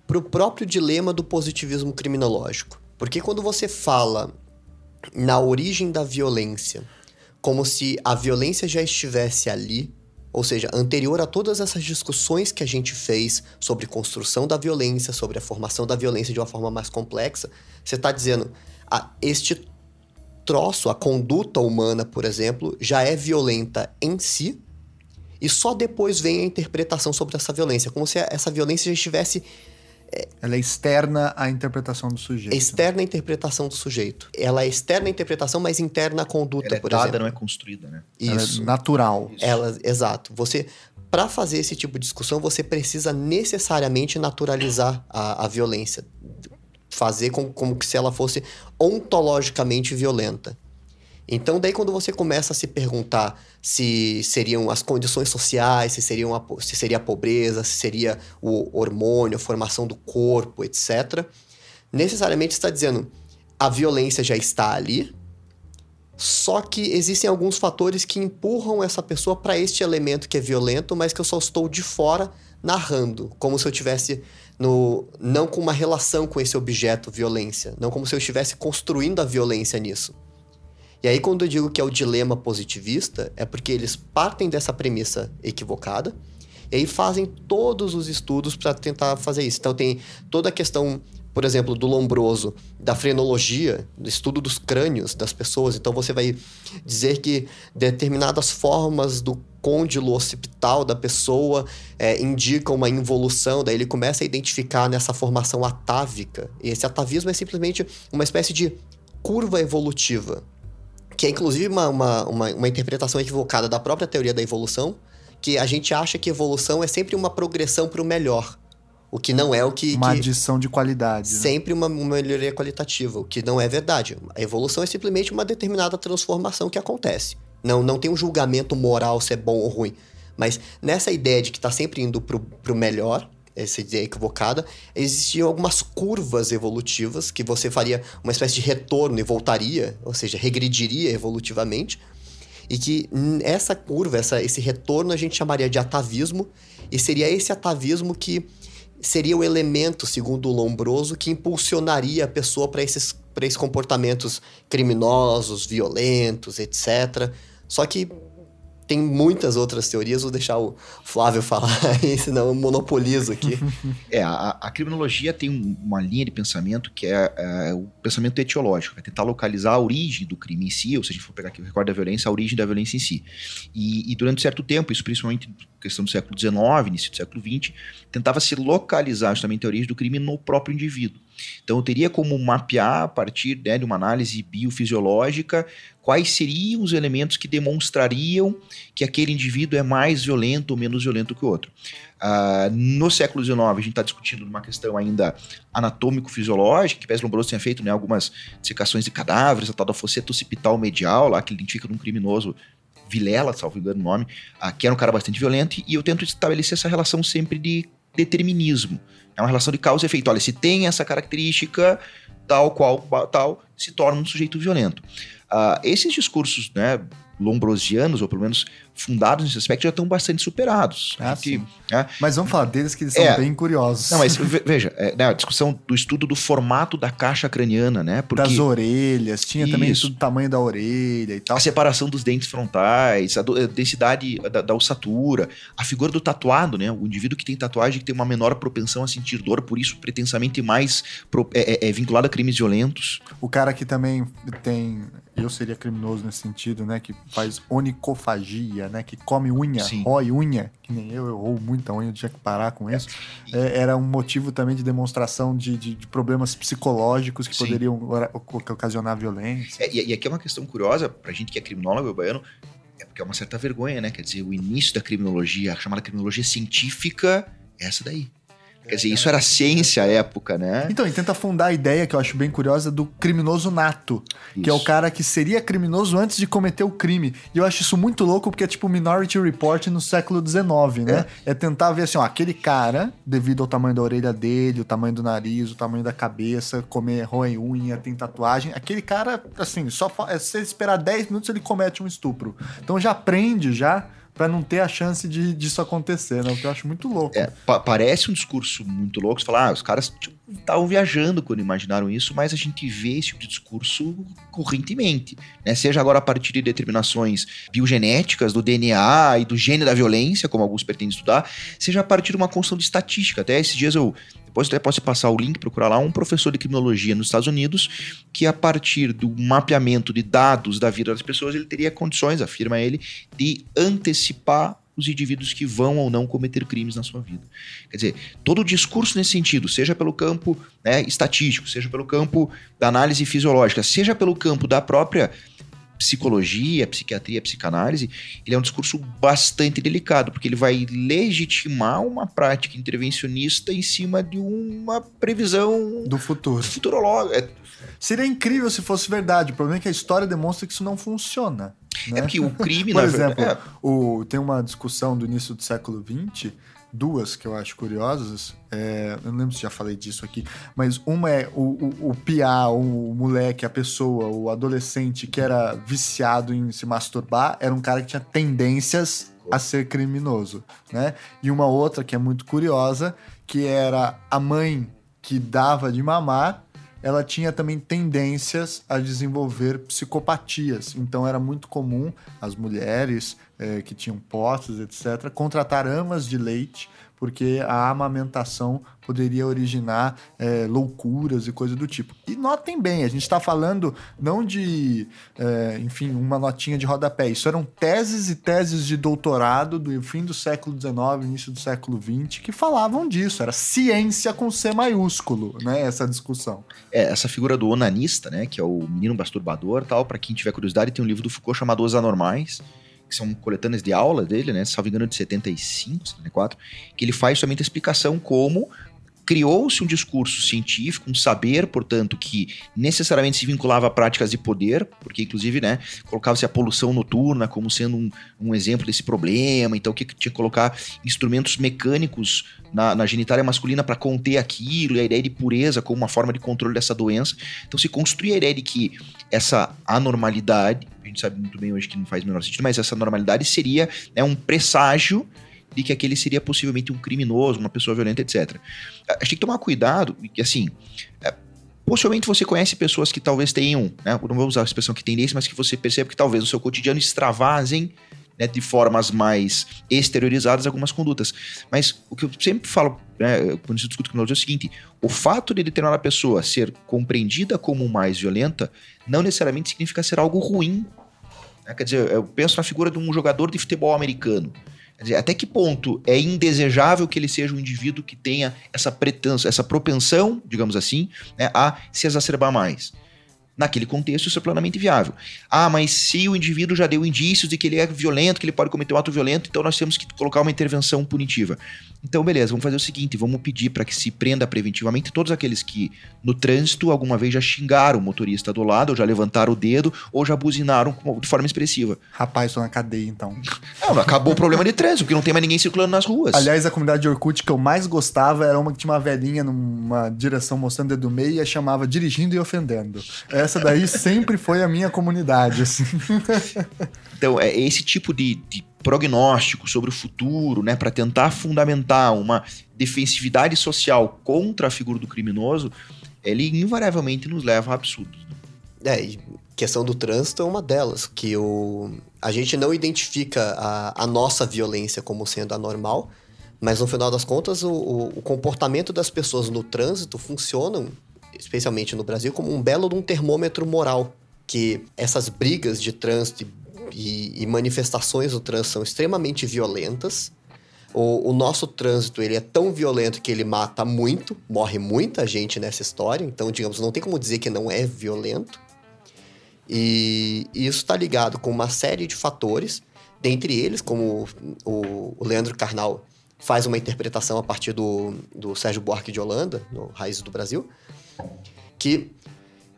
para o próprio dilema do positivismo criminológico. Porque quando você fala na origem da violência, como se a violência já estivesse ali, ou seja, anterior a todas essas discussões que a gente fez sobre construção da violência, sobre a formação da violência de uma forma mais complexa, você está dizendo, ah, este troço, a conduta humana, por exemplo, já é violenta em si, e só depois vem a interpretação sobre essa violência, como se essa violência já estivesse. É, Ela é externa à interpretação do sujeito. Externa à interpretação do sujeito. Ela é externa à interpretação, mas interna à conduta, Ela é por dada, exemplo. não é construída, né? Isso. Ela é natural. Isso. Ela, exato. Você, para fazer esse tipo de discussão, você precisa necessariamente naturalizar a, a violência, fazer como, como se ela fosse ontologicamente violenta. Então, daí quando você começa a se perguntar se seriam as condições sociais, se, seriam a, se seria a pobreza, se seria o hormônio, a formação do corpo, etc., necessariamente está dizendo a violência já está ali, só que existem alguns fatores que empurram essa pessoa para este elemento que é violento, mas que eu só estou de fora narrando, como se eu tivesse no não com uma relação com esse objeto violência, não como se eu estivesse construindo a violência nisso. E aí, quando eu digo que é o dilema positivista, é porque eles partem dessa premissa equivocada e aí fazem todos os estudos para tentar fazer isso. Então, tem toda a questão, por exemplo, do lombroso, da frenologia, do estudo dos crânios das pessoas. Então, você vai dizer que determinadas formas do côndilo occipital da pessoa é, indicam uma involução, daí ele começa a identificar nessa formação atávica. E esse atavismo é simplesmente uma espécie de curva evolutiva que é inclusive uma, uma, uma, uma, interpretação equivocada da própria teoria da evolução, que a gente acha que evolução é sempre uma progressão para o melhor. O que não é o que. Uma que... adição de qualidade. Né? Sempre uma, uma melhoria qualitativa, o que não é verdade. A evolução é simplesmente uma determinada transformação que acontece. Não, não tem um julgamento moral se é bom ou ruim. Mas nessa ideia de que está sempre indo para o melhor, essa ideia equivocada, existiam algumas curvas evolutivas que você faria uma espécie de retorno e voltaria, ou seja, regrediria evolutivamente, e que essa curva, essa, esse retorno a gente chamaria de atavismo, e seria esse atavismo que seria o elemento, segundo o Lombroso, que impulsionaria a pessoa para esses, esses comportamentos criminosos, violentos, etc. Só que tem muitas outras teorias, vou deixar o Flávio falar aí, senão eu monopolizo aqui. É, a, a criminologia tem uma linha de pensamento que é, é, o pensamento etiológico, é tentar localizar a origem do crime em si, ou se a gente for pegar aqui o recorde da violência, a origem da violência em si. E, e durante certo tempo, isso principalmente questão do século XIX, início do século XX, tentava se localizar justamente a origem do crime no próprio indivíduo. Então, eu teria como mapear, a partir né, de uma análise biofisiológica, quais seriam os elementos que demonstrariam que aquele indivíduo é mais violento ou menos violento que o outro. Uh, no século XIX, a gente está discutindo uma questão ainda anatômico-fisiológica, que Pérez Lombroso tinha feito né, algumas dissecações de cadáveres, a tal da fosseta occipital medial, lá, que identifica um criminoso Vilela, salvo engano o nome, uh, que era um cara bastante violento, e eu tento estabelecer essa relação sempre de determinismo. É uma relação de causa e efeito. Olha, se tem essa característica, tal qual tal, se torna um sujeito violento. Uh, esses discursos, né, lombrosianos, ou pelo menos fundados nesse aspecto, já estão bastante superados. Ah, que, é, mas vamos falar deles que eles são é, bem curiosos. Não, mas veja, é, né, a discussão do estudo do formato da caixa craniana, né? Porque, das orelhas, tinha isso, também estudo do tamanho da orelha e tal. A separação dos dentes frontais, a, a densidade da, da, ossatura, a figura do tatuado, né? O indivíduo que tem tatuagem que tem uma menor propensão a sentir dor, por isso pretensamente mais pro, é, é, é vinculado a crimes violentos. O cara que também tem eu seria criminoso nesse sentido, né? Que faz onicofagia, né? Que come unha, Sim. rói unha, que nem eu, eu roo muita unha, eu tinha que parar com isso. É, era um motivo também de demonstração de, de- de problemas psicológicos que Sim. poderiam ocasionar violência. É, e, e aqui é uma questão curiosa, pra gente que é criminólogo baiano, é porque é uma certa vergonha, né? Quer dizer, o início da criminologia, a chamada criminologia científica, é essa daí. Quer dizer, isso era ciência à época, né? Então, ele tenta fundar a ideia que eu acho bem curiosa do criminoso nato, que é o Isso. cara que seria criminoso antes de cometer o crime. E eu acho isso muito louco porque é tipo Minority Report no século XIX, né? É, tentar ver assim, ó, aquele cara, devido ao tamanho da orelha dele, o tamanho do nariz, o tamanho da cabeça, comer roe unha, tem tatuagem, aquele cara, assim, só é, se ele esperar 10 minutos ele comete um estupro. Então já aprende já pra não ter a chance de, disso acontecer, né? O que eu acho muito louco. É, pa- parece um discurso muito louco. Você fala, ah, os caras estavam viajando quando imaginaram isso, mas a gente vê esse tipo de discurso correntemente. Né? Seja agora a partir de determinações biogenéticas, do DNA e do gene da violência, como alguns pretendem estudar, seja a partir de uma construção de estatística. Até esses dias eu. Depois até posso passar o link, procurar lá, um professor de criminologia nos Estados Unidos, que a partir do mapeamento de dados da vida das pessoas, ele teria condições, afirma ele, de antecipar os indivíduos que vão ou não cometer crimes na sua vida. Quer dizer, todo o discurso nesse sentido, seja pelo campo né, estatístico, seja pelo campo da análise fisiológica, seja pelo campo da própria psicologia, psiquiatria, psicanálise, ele é um discurso bastante delicado, porque ele vai legitimar uma prática intervencionista em cima de uma previsão Do futuro. futurológica. É, Seria incrível se fosse verdade. O problema é que a história demonstra que isso não funciona. Né? é porque o crime, Por exemplo, verdade... o, tem uma discussão do início do século XX, duas que eu acho curiosas. é, eu não lembro se já falei disso aqui, mas uma é o, o, o piá, o moleque, a pessoa, o adolescente que era viciado em se masturbar, era um cara que tinha tendências a ser criminoso, né? E uma outra que é muito curiosa, que era a mãe que dava de mamar ela tinha também tendências a desenvolver psicopatias. Então era muito comum as mulheres eh, que tinham posses, etc., contratar amas de leite, porque a amamentação poderia originar eh, loucuras e coisa do tipo. E notem bem, a gente está falando não de, eh, enfim, uma notinha de rodapé. Isso eram teses e teses de doutorado do fim do século XIX, início do século XX, que falavam disso. Era ciência com C maiúsculo, né? Essa discussão. É, essa figura do onanista, né, que é o menino masturbador, tal, para quem tiver curiosidade, tem um livro do Foucault chamado Os Anormais, que são coletâneas de aula dele, né, salvo engano de 75, 74, que ele faz somente a explicação como criou-se um discurso científico, um saber, portanto, que necessariamente se vinculava a práticas de poder, porque inclusive, né, colocava-se a poluição noturna como sendo um, um exemplo desse problema, então que tinha que colocar instrumentos mecânicos na, na genitália masculina para conter aquilo, e a ideia de pureza como uma forma de controle dessa doença. Então se construía a ideia de que essa anormalidade, a gente sabe muito bem hoje que não faz o menor sentido, mas essa anormalidade seria né, um presságio de que aquele seria possivelmente um criminoso, uma pessoa violenta, etc. A gente tem que tomar cuidado, que assim, é, possivelmente você conhece pessoas que talvez tenham, né, não vou usar a expressão que tendência, mas que você percebe que talvez no seu cotidiano extravasem né, de formas mais exteriorizadas algumas condutas. Mas o que eu sempre falo, né, quando se discute criminologia, é o seguinte: o fato de determinada pessoa ser compreendida como mais violenta não necessariamente significa ser algo ruim. né? Quer dizer, eu penso na figura de um jogador de futebol americano. Dizer, até que ponto é indesejável que ele seja um indivíduo que tenha essa, pretensão, essa propensão, digamos assim, né, a se exacerbar mais? Naquele contexto, isso é plenamente viável. Ah, mas se o indivíduo já deu indícios de que ele é violento, que ele pode cometer um ato violento, então nós temos que colocar uma intervenção punitiva. Então, beleza, vamos fazer o seguinte: vamos pedir para que se prenda preventivamente todos aqueles que, no trânsito, alguma vez já xingaram o motorista do lado, ou já levantaram o dedo, ou já buzinaram de forma expressiva. Rapaz, tô na cadeia, então. Não, acabou o problema de trânsito, porque não tem mais ninguém circulando nas ruas. Aliás, a comunidade de Orkut que eu mais gostava era uma que tinha uma velhinha numa direção mostrando o dedo do meio e a chamava Dirigindo e Ofendendo. Essa daí sempre foi a minha comunidade, assim. Então, é esse tipo de, de prognóstico sobre o futuro, né, para tentar fundamentar uma defensividade social contra a figura do criminoso, ele invariavelmente nos leva a absurdos. né? É, e questão do trânsito é uma delas, que o, a gente não identifica a, a nossa violência como sendo anormal, mas no final das contas o, o, o comportamento das pessoas no trânsito funcionam, especialmente no Brasil, como um belo de um termômetro moral, que essas brigas de trânsito, e, e manifestações do trânsito são extremamente violentas. O, o, nosso trânsito ele é tão violento que ele mata muito, morre muita gente nessa história. Então, digamos, não tem como dizer que não é violento. E, e isso está ligado com uma série de fatores, dentre eles, como o, o Leandro Carnal faz uma interpretação a partir do, do Sérgio Buarque de Holanda, no Raízes do Brasil, que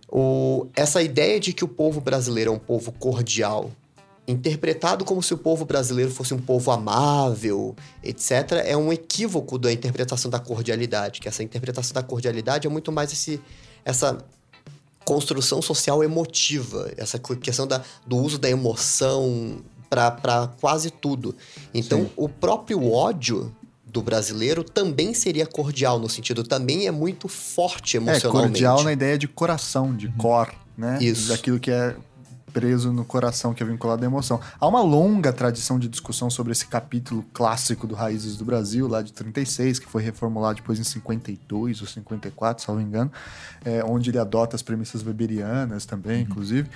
o, essa ideia de que o povo brasileiro é um povo cordial, interpretado como se o povo brasileiro fosse um povo amável, etc., é um equívoco da interpretação da cordialidade, que essa interpretação da cordialidade é muito mais esse, essa construção social emotiva, essa questão da, do uso da emoção para quase tudo. Então, Sim. o próprio ódio do brasileiro também seria cordial, no sentido, também é muito forte é, emocionalmente. É, cordial na ideia de coração, de uhum. cor, né? Isso. Daquilo que é preso no coração, que é vinculado à emoção. Há uma longa tradição de discussão sobre esse capítulo clássico do Raízes do Brasil, lá de 36, que foi reformulado depois em 52 ou 54, se não me engano, é, onde ele adota as premissas weberianas também, uhum. inclusive.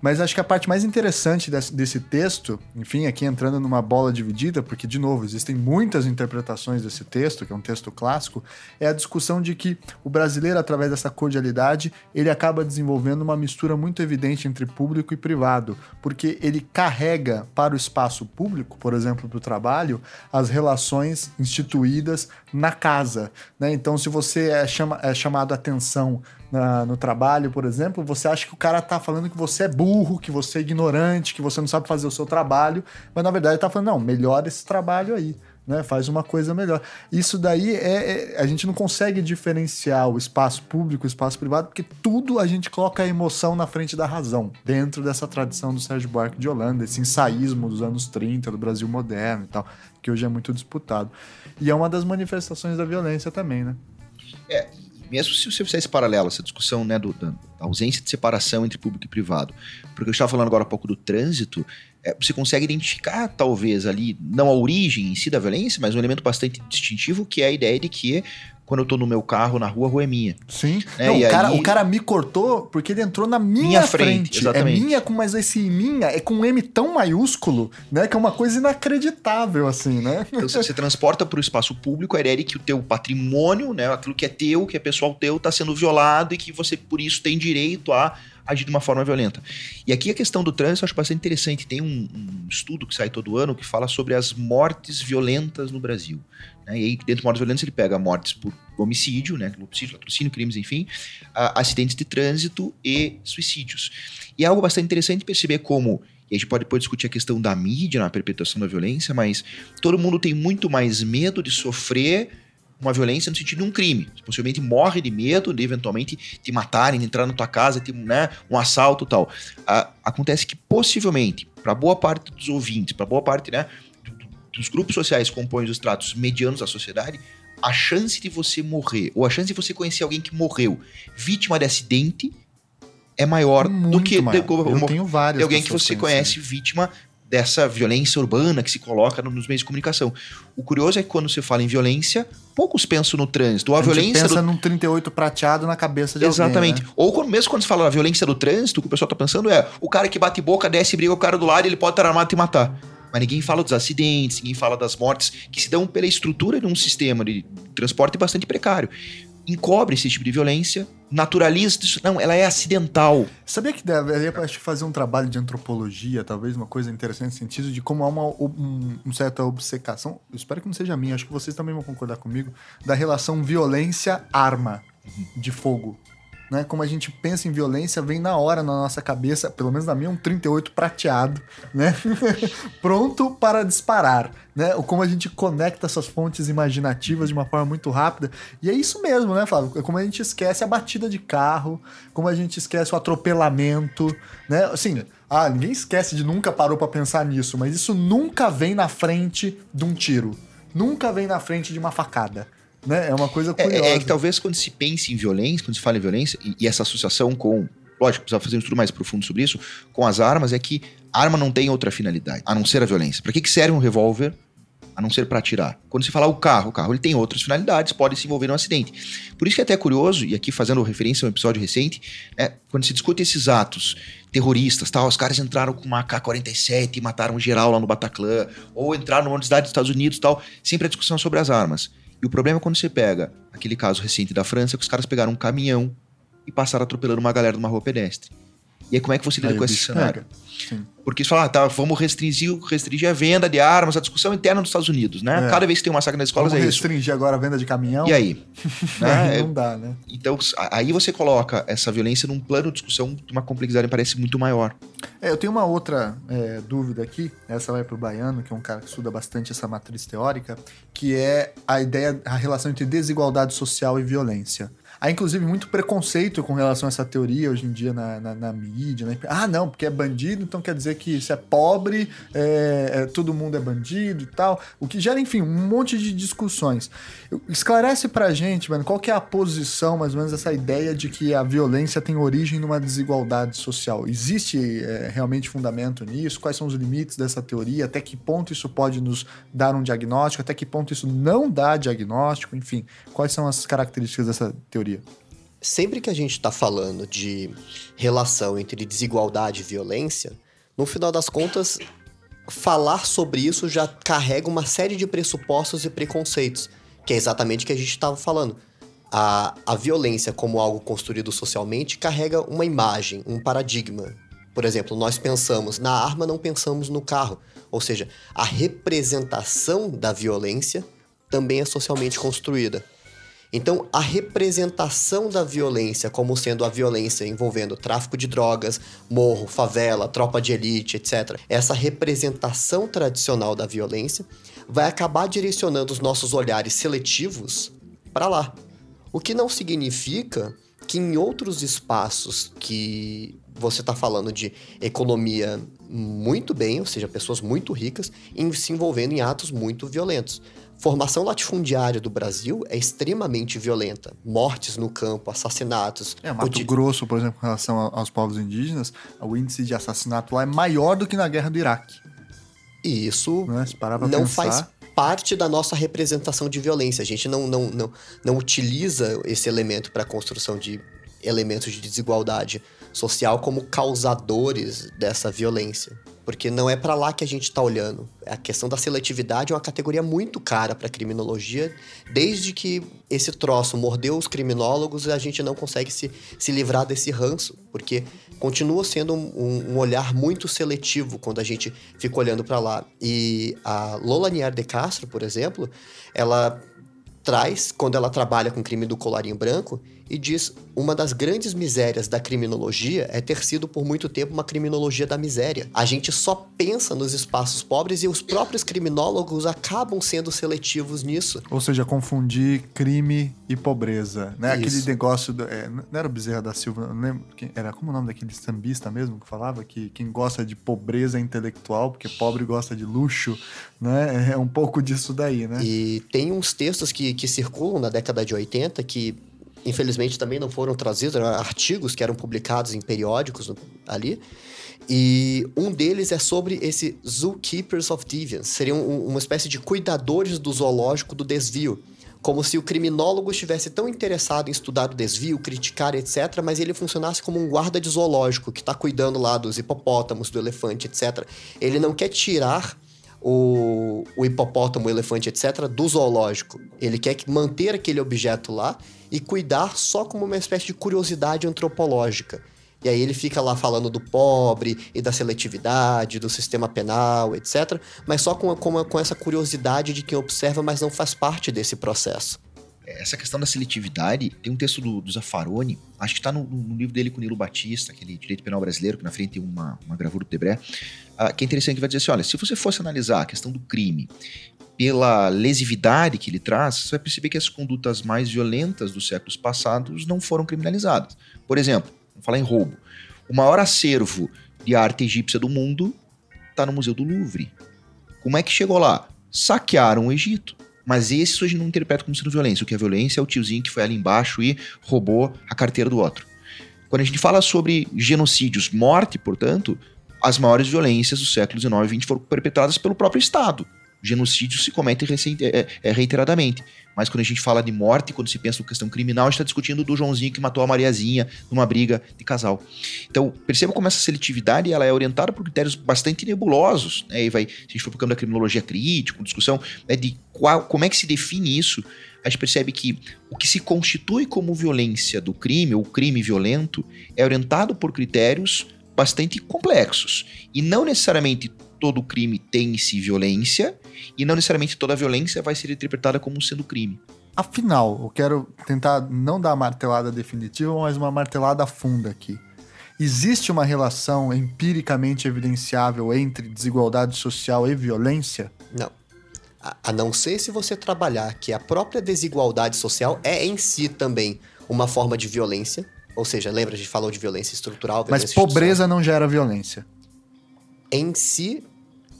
Mas acho que a parte mais interessante desse, desse, texto, enfim, aqui entrando numa bola dividida, porque, de novo, existem muitas interpretações desse texto, que é um texto clássico, é a discussão de que o brasileiro, através dessa cordialidade, ele acaba desenvolvendo uma mistura muito evidente entre público e privado, porque ele carrega para o espaço público, por exemplo, para o trabalho, as relações instituídas na casa. Né? Então, se você é, chama, é chamado atenção na, no trabalho, por exemplo, você acha que o cara tá falando que você é burro, que você é ignorante, que você não sabe fazer o seu trabalho, mas na verdade ele tá falando, não, melhora esse trabalho aí. Né, faz uma coisa melhor. Isso daí é, é, A gente não consegue diferenciar o espaço público, o espaço privado, porque tudo a gente coloca a emoção na frente da razão, dentro dessa tradição do Sérgio Buarque de Holanda, esse ensaísmo dos anos 30, do Brasil moderno e tal, que hoje é muito disputado. E é uma das manifestações da violência também, né? É, mesmo se você fizer esse paralelo, essa discussão né, do, da ausência de separação entre público e privado, porque eu estava falando agora há pouco do trânsito, é, você consegue identificar, talvez, ali, não a origem em si da violência, mas um elemento bastante distintivo, que é a ideia de que quando eu tô no meu carro, na rua, a rua é minha. Sim. Né? Não, o, cara, aí... o cara me cortou porque ele entrou na minha, minha frente. frente. Exatamente. É minha, mas esse minha é com um M tão maiúsculo, né? Que é uma coisa inacreditável, assim, né? Então você transporta para o espaço público a ideia de que o teu patrimônio, né? Aquilo que é teu, que é pessoal teu, está sendo violado e que você, por isso, tem direito a agir de uma forma violenta. E aqui a questão do trânsito eu acho bastante interessante. Tem um, um estudo que sai todo ano que fala sobre as mortes violentas no Brasil. Né? E aí, dentro de mortes violentas, ele pega mortes por homicídio, né? homicídio, latrocínio, crimes, enfim, acidentes de trânsito e suicídios. E é algo bastante interessante perceber como e a gente pode depois discutir a questão da mídia na perpetuação da violência, mas todo mundo tem muito mais medo de sofrer uma violência no sentido de um crime. Possivelmente morre de medo de eventualmente te matarem, de entrar na tua casa, ter né, um assalto tal. Ah, acontece que possivelmente, para boa parte dos ouvintes, para boa parte né, dos grupos sociais que compõem os tratos medianos da sociedade, a chance de você morrer, ou a chance de você conhecer alguém que morreu vítima de acidente, é maior Muito do que maior. De, Eu tenho várias de alguém que você conhece vítima dessa violência urbana que se coloca nos meios de comunicação. O curioso é que quando se fala em violência, poucos pensam no trânsito. Ou a, a violência pensa do... num 38 prateado na cabeça de Exatamente. alguém, né? Ou quando, mesmo quando se fala da violência do trânsito, o que o pessoal está pensando é o cara que bate boca, desce e briga com o cara do lado ele pode estar armado e te matar. Mas ninguém fala dos acidentes, ninguém fala das mortes que se dão pela estrutura de um sistema de transporte bastante precário encobre esse tipo de violência, naturaliza isso. Não, ela é acidental. Sabia que deveria acho, fazer um trabalho de antropologia, talvez uma coisa interessante no sentido de como há uma um, certa obcecação, eu espero que não seja minha, acho que vocês também vão concordar comigo, da relação violência-arma uhum. de fogo né? Como a gente pensa em violência, vem na hora na nossa cabeça, pelo menos na minha, um 38 prateado, né? Pronto para disparar, né? Ou como a gente conecta essas fontes imaginativas de uma forma muito rápida. E é isso mesmo, né, Flávio? É como a gente esquece a batida de carro, como a gente esquece o atropelamento, né? Assim, ah, ninguém esquece de nunca parou para pensar nisso, mas isso nunca vem na frente de um tiro. Nunca vem na frente de uma facada. Né? É uma coisa curiosa. É, é, que talvez quando se pense em violência, quando se fala em violência, e, e essa associação com. Lógico, precisa fazer um estudo mais profundo sobre isso, com as armas, é que a arma não tem outra finalidade, a não ser a violência. Para que, que serve um revólver a não ser para atirar. Quando você fala o carro, o carro ele tem outras finalidades, pode se envolver num acidente. Por isso que é até curioso, e aqui fazendo referência a um episódio recente, é, quando se discute esses atos terroristas, tal, os caras entraram com uma AK-47 e mataram geral lá no Bataclan, ou entraram numa cidade dos Estados Unidos, tal, sempre a discussão sobre as armas. E o problema é quando você pega aquele caso recente da França, que os caras pegaram um caminhão e passaram atropelando uma galera numa rua pedestre. E aí como é que você lida Aí com esse cenário? Porque eles falam, ah, tá, vamos restringir, restringir a venda de armas, a discussão interna dos Estados Unidos, né? É. Cada vez que tem um massacre nas escolas Vamos é isso. restringir agora a venda de caminhão? E aí? Né? Não dá, né? Então, aí você coloca essa violência num plano de discussão de uma complexidade que parece muito maior. É, eu tenho uma outra é, dúvida aqui, essa vai pro Baiano, que é um cara que estuda bastante essa matriz teórica, que é a ideia, a relação entre desigualdade social e violência. Há, inclusive, muito preconceito com relação a essa teoria hoje em dia na, na, na mídia, né? Ah, não, porque é bandido, então quer dizer que se é pobre, é, é, todo mundo é bandido e tal. O que gera, enfim, um monte de discussões. Esclarece pra gente, mano, qual que é a posição, mais ou menos, dessa ideia de que a violência tem origem numa desigualdade social. Existe é, realmente fundamento nisso? Quais são os limites dessa teoria? Até que ponto isso pode nos dar um diagnóstico? Até que ponto isso não dá diagnóstico? Enfim, quais são as características dessa teoria? Sempre que a gente está falando de relação entre desigualdade e violência, no final das contas, falar sobre isso já carrega uma série de pressupostos e preconceitos, que é exatamente o que a gente estava falando. A, a violência, como algo construído socialmente, carrega uma imagem, um paradigma. Por exemplo, nós pensamos na arma, não pensamos no carro. Ou seja, a representação da violência também é socialmente construída. Então, a representação da violência como sendo a violência envolvendo tráfico de drogas, morro, favela, tropa de elite, etc. Essa representação tradicional da violência vai acabar direcionando os nossos olhares seletivos para lá. O que não significa que em outros espaços que você está falando de economia muito bem, ou seja, pessoas muito ricas, em- se envolvendo em atos muito violentos. Formação latifundiária do Brasil é extremamente violenta. Mortes no campo, assassinatos. É, Mato odi- Grosso, por exemplo, com relação aos povos indígenas, o índice de assassinato lá é maior do que na guerra do Iraque. E isso Né? Não pensar, faz parte da nossa representação de violência. A gente não, não, não, não utiliza esse elemento para a construção de elementos de desigualdade social como causadores dessa violência. Porque não é para lá que a gente está olhando. A questão da seletividade é uma categoria muito cara para criminologia. Desde que esse troço mordeu os criminólogos, a gente não consegue se, se livrar desse ranço. Porque continua sendo um, um- olhar muito seletivo quando a gente fica olhando para lá. E a Lola Niar de Castro, por exemplo, ela traz, quando ela trabalha com crime do colarinho branco, e diz uma das grandes misérias da criminologia é ter sido por muito tempo uma criminologia da miséria. A gente só pensa nos espaços pobres e os próprios criminólogos acabam sendo seletivos nisso. Ou seja, confundir crime e pobreza, né? Aquele negócio, do, é, não era o Bezerra da Silva, não lembro, quem- era como o nome daquele sambista mesmo que falava que quem gosta de pobreza é intelectual, porque pobre gosta de luxo, né? É um pouco disso daí, né? E tem uns textos que, que circulam na década de 80 que, infelizmente, também não foram trazidos, eram artigos que eram publicados em periódicos ali. E um deles é sobre esse Zookeepers of Deviance. Seriam um- uma espécie de cuidadores do zoológico do desvio. Como se o criminólogo estivesse tão interessado em estudar o desvio, criticar, etc., mas ele funcionasse como um guarda de zoológico que está cuidando lá dos hipopótamos, do elefante, etc. Ele não quer tirar o, o hipopótamo, o elefante, etc., do zoológico. Ele quer que- manter aquele objeto lá e cuidar só como uma espécie de curiosidade antropológica. E aí ele fica lá falando do pobre e da seletividade, do sistema penal, etc., mas só com, com, com essa curiosidade de quem observa, mas não faz parte desse processo. Essa questão da seletividade, tem um texto do, do Zaffaroni, acho que está no, no livro dele com o Nilo Batista, aquele Direito Penal Brasileiro, que na frente tem uma, uma gravura do Debré, ah, que é interessante que vai dizer assim, olha, se você fosse analisar a questão do crime pela lesividade que ele traz, você vai perceber que as condutas mais violentas dos séculos passados não foram criminalizadas. Por exemplo, vamos falar em roubo. O maior acervo de arte egípcia do mundo está no Museu do Louvre. Como é que chegou lá? Saquearam o Egito. Mas esse hoje não interpreta como sendo violência. O que é violência é o tiozinho que foi ali embaixo e roubou a carteira do outro. Quando a gente fala sobre genocídios, morte, portanto, as maiores violências do século XIX e XX foram perpetradas pelo próprio Estado. O genocídio se comete é, é, reiteradamente. Mas quando a gente fala de morte, quando se pensa em questão criminal, a gente está discutindo do Joãozinho que matou a Mariazinha numa briga de casal. Então, perceba como essa seletividade ela é orientada por critérios bastante nebulosos. Né? E vai, se a gente for para o da criminologia crítica, discussão né, de qual, como é que se define isso, a gente percebe que o que se constitui como violência do crime, ou crime violento, é orientado por critérios bastante complexos. E não necessariamente todo crime tem em si violência, e não necessariamente toda violência vai ser interpretada como sendo crime. Afinal, eu quero tentar não dar a martelada definitiva, mas uma martelada funda aqui. Existe uma relação empiricamente evidenciável entre desigualdade social e violência? Não. A não ser se você trabalhar que a própria desigualdade social é em si também uma forma de violência. Ou seja, lembra, a gente falou de violência estrutural. Violência Mas pobreza não gera violência. Em si,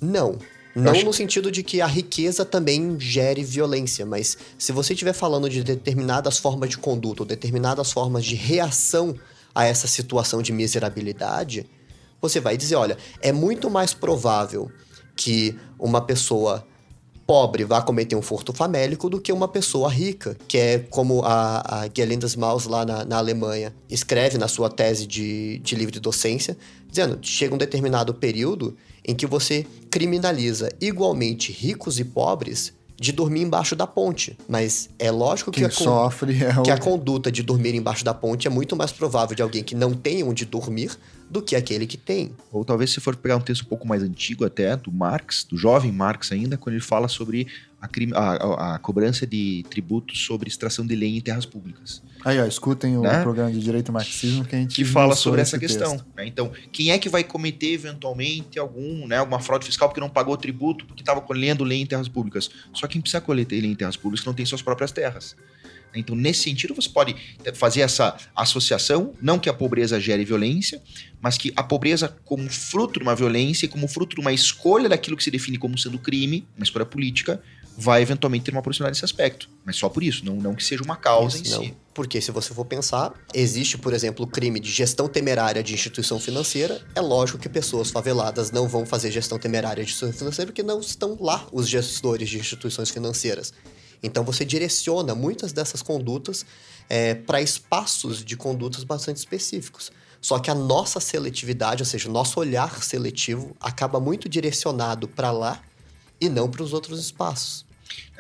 não. Não acho... no sentido de que a riqueza também gere violência, mas se você estiver falando de determinadas formas de conduta ou determinadas formas de reação a essa situação de miserabilidade, você vai dizer: olha, é muito mais provável que uma pessoa pobre vá cometer um furto famélico do que uma pessoa rica, que é como a, a Gerlinda Maus lá na, na, Alemanha escreve na sua tese de, de livre docência, dizendo: chega um determinado período em que você criminaliza igualmente ricos e pobres de dormir embaixo da ponte. Mas é lógico que, a, sofre é que a conduta de dormir embaixo da ponte é muito mais provável de alguém que não tem onde dormir do que aquele que tem. Ou talvez se for pegar um texto um pouco mais antigo até, do Marx, do jovem Marx ainda, quando ele fala sobre a, a, a cobrança de tributos sobre extração de lenha em terras públicas. Aí, ó, escutem o né? programa de Direito Marxismo que a gente que fala sobre essa questão. Né? Então, quem é que vai cometer eventualmente algum, né, alguma fraude fiscal porque não pagou tributo porque estava colhendo lenha em terras públicas? Só quem precisa colher lenha em terras públicas não tem suas próprias terras. Então, nesse sentido, você pode fazer essa associação, não que a pobreza gere violência, mas que a pobreza, como fruto de uma violência e como fruto de uma escolha daquilo que se define como sendo crime, uma escolha política, vai eventualmente ter uma proximidade nesse aspecto. Mas só por isso, não, não que seja uma causa isso, em não. si. Porque se você for pensar, existe, por exemplo, o crime de gestão temerária de instituição financeira. É lógico que pessoas faveladas não vão fazer gestão temerária de instituição financeira porque não estão lá os gestores de instituições financeiras. Então você direciona muitas dessas condutas é, para espaços de condutas bastante específicos. Só que a nossa seletividade, ou seja, o nosso olhar seletivo, acaba muito direcionado para lá e não para os outros espaços.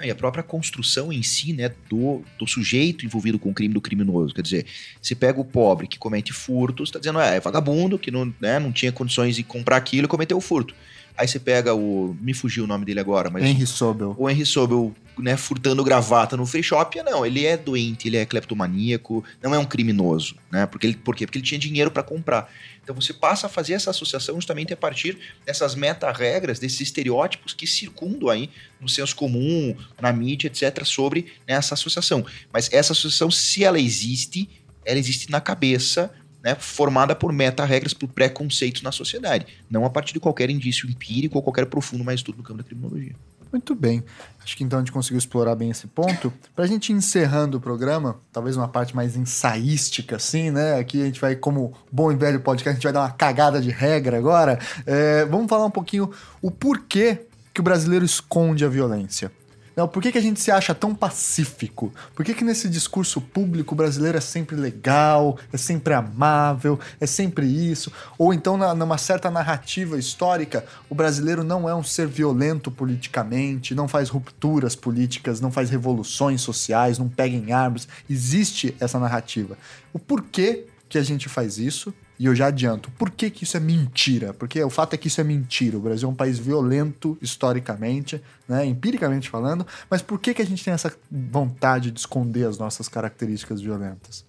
E a própria construção em si, né, do, do sujeito envolvido com o crime do criminoso. Quer dizer, você pega o pobre que comete furtos, está dizendo, é, é vagabundo, que não, né, não tinha condições de comprar aquilo e cometeu o furto. Aí você pega o. Me fugiu o nome dele agora, mas. Henry Sobel. O Henry Sobel, né, furtando gravata no free shop. Não, ele é doente, ele é cleptomaníaco, não é um criminoso, né? Porque ele, por quê? Porque ele tinha dinheiro para comprar. Então você passa a fazer essa associação justamente a partir dessas meta-regras, desses estereótipos que circundam aí no senso comum, na mídia, etc., sobre né, essa associação. Mas essa associação, se ela existe, ela existe na cabeça né, formada por meta-regras, por preconceitos na sociedade, não a partir de qualquer indício empírico ou qualquer profundo mais estudo no campo da criminologia. Muito bem. Acho que então a gente conseguiu explorar bem esse ponto. Para a gente encerrando o programa, talvez uma parte mais ensaística, assim, né? Aqui a gente vai, como bom e velho podcast, a gente vai dar uma cagada de regra agora. É, vamos falar um pouquinho o porquê que o brasileiro esconde a violência. Não, por que, que a gente se acha tão pacífico? Por que, que nesse discurso público brasileiro é sempre legal, é sempre amável, é sempre isso? Ou então, na, numa certa narrativa histórica, o brasileiro não é um ser violento politicamente, não faz rupturas políticas, não faz revoluções sociais, não pega em armas. Existe essa narrativa. O porquê que a gente faz isso e eu já adianto, por que, que isso é mentira? Porque o fato é que isso é mentira. O Brasil é um país violento historicamente, né, empiricamente falando, mas por que, que a gente tem essa vontade de esconder as nossas características violentas?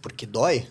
Porque dói.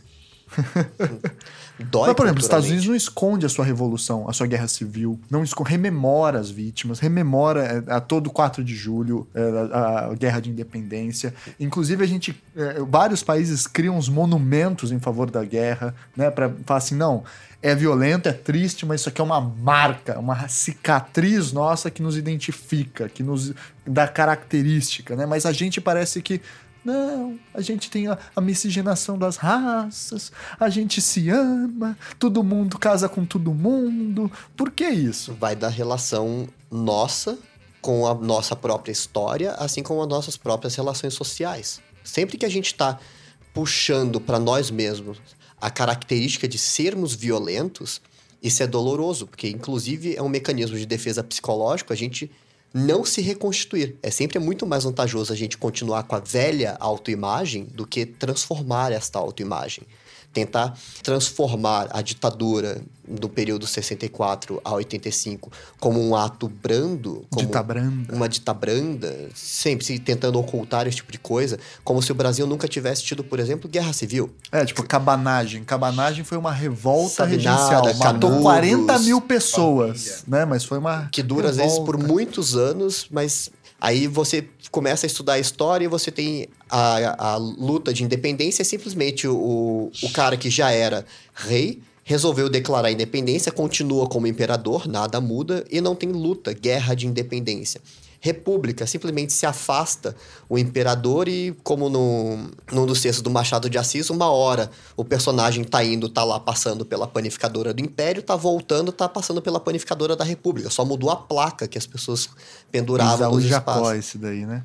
Dói Mas, por exemplo, os Estados Unidos não esconde a sua revolução, a sua guerra civil, não esconde, rememora as vítimas, rememora é, a todo 4 de julho, é, a, a, guerra de independência. Inclusive, a gente. É, vários países criam uns monumentos em favor da guerra, né? Pra falar assim, não, é violento, é triste, mas isso aqui é uma marca, uma cicatriz nossa que nos identifica, que nos dá característica, né? Mas a gente parece que não, a gente tem a, a, miscigenação das raças, a gente se ama, todo mundo casa com todo mundo. Por que isso? Vai da relação nossa com a nossa própria história, assim como as nossas próprias relações sociais. Sempre que a gente está puxando para nós mesmos a característica de sermos violentos, isso é doloroso, porque inclusive é um mecanismo de defesa psicológico, a gente não se reconstituir. É sempre muito mais vantajoso a gente continuar com a velha autoimagem do que transformar esta autoimagem tentar transformar a ditadura do período 64 a 85 como um ato brando, como dita branda. uma dita branda, sempre se tentando ocultar esse tipo de coisa, como se o Brasil nunca tivesse tido, por exemplo, guerra civil. É, tipo, cabanagem. Cabanagem foi uma revolta Sabe regencial. Matou canudos, 40 mil pessoas, né? Mas foi uma. Que dura, às vezes, por revolta. muitos anos, mas aí você começa a estudar a história e você tem a, a luta de independência, é simplesmente o, o cara que já era rei resolveu declarar independência, continua como imperador, nada muda, e não tem luta, guerra de independência. República, simplesmente se afasta o imperador e, como no, num dos textos do Machado de Assis, uma hora o personagem tá indo, tá lá passando pela panificadora do Império, tá voltando, tá passando pela panificadora da República. Só mudou a placa que as pessoas penduravam nos Jacó, espaços. esse daí, né?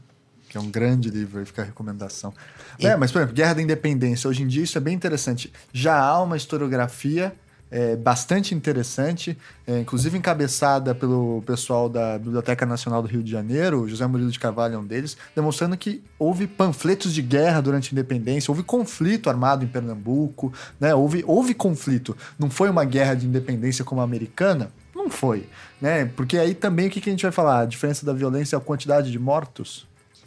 Que é um grande livro, aí fica a recomendação. É, mas, por exemplo, Guerra da Independência, hoje em dia isso é bem interessante. Já há uma historiografia é, bastante interessante, é, inclusive encabeçada pelo pessoal da Biblioteca Nacional do Rio de Janeiro, José Murilo de Carvalho é um deles, demonstrando que houve panfletos de guerra durante a independência, houve conflito armado em Pernambuco, né? houve, houve conflito. Não foi uma guerra de independência como a americana? Não foi, né? Porque aí também o que, que a gente vai falar? A diferença da violência é a quantidade de mortos?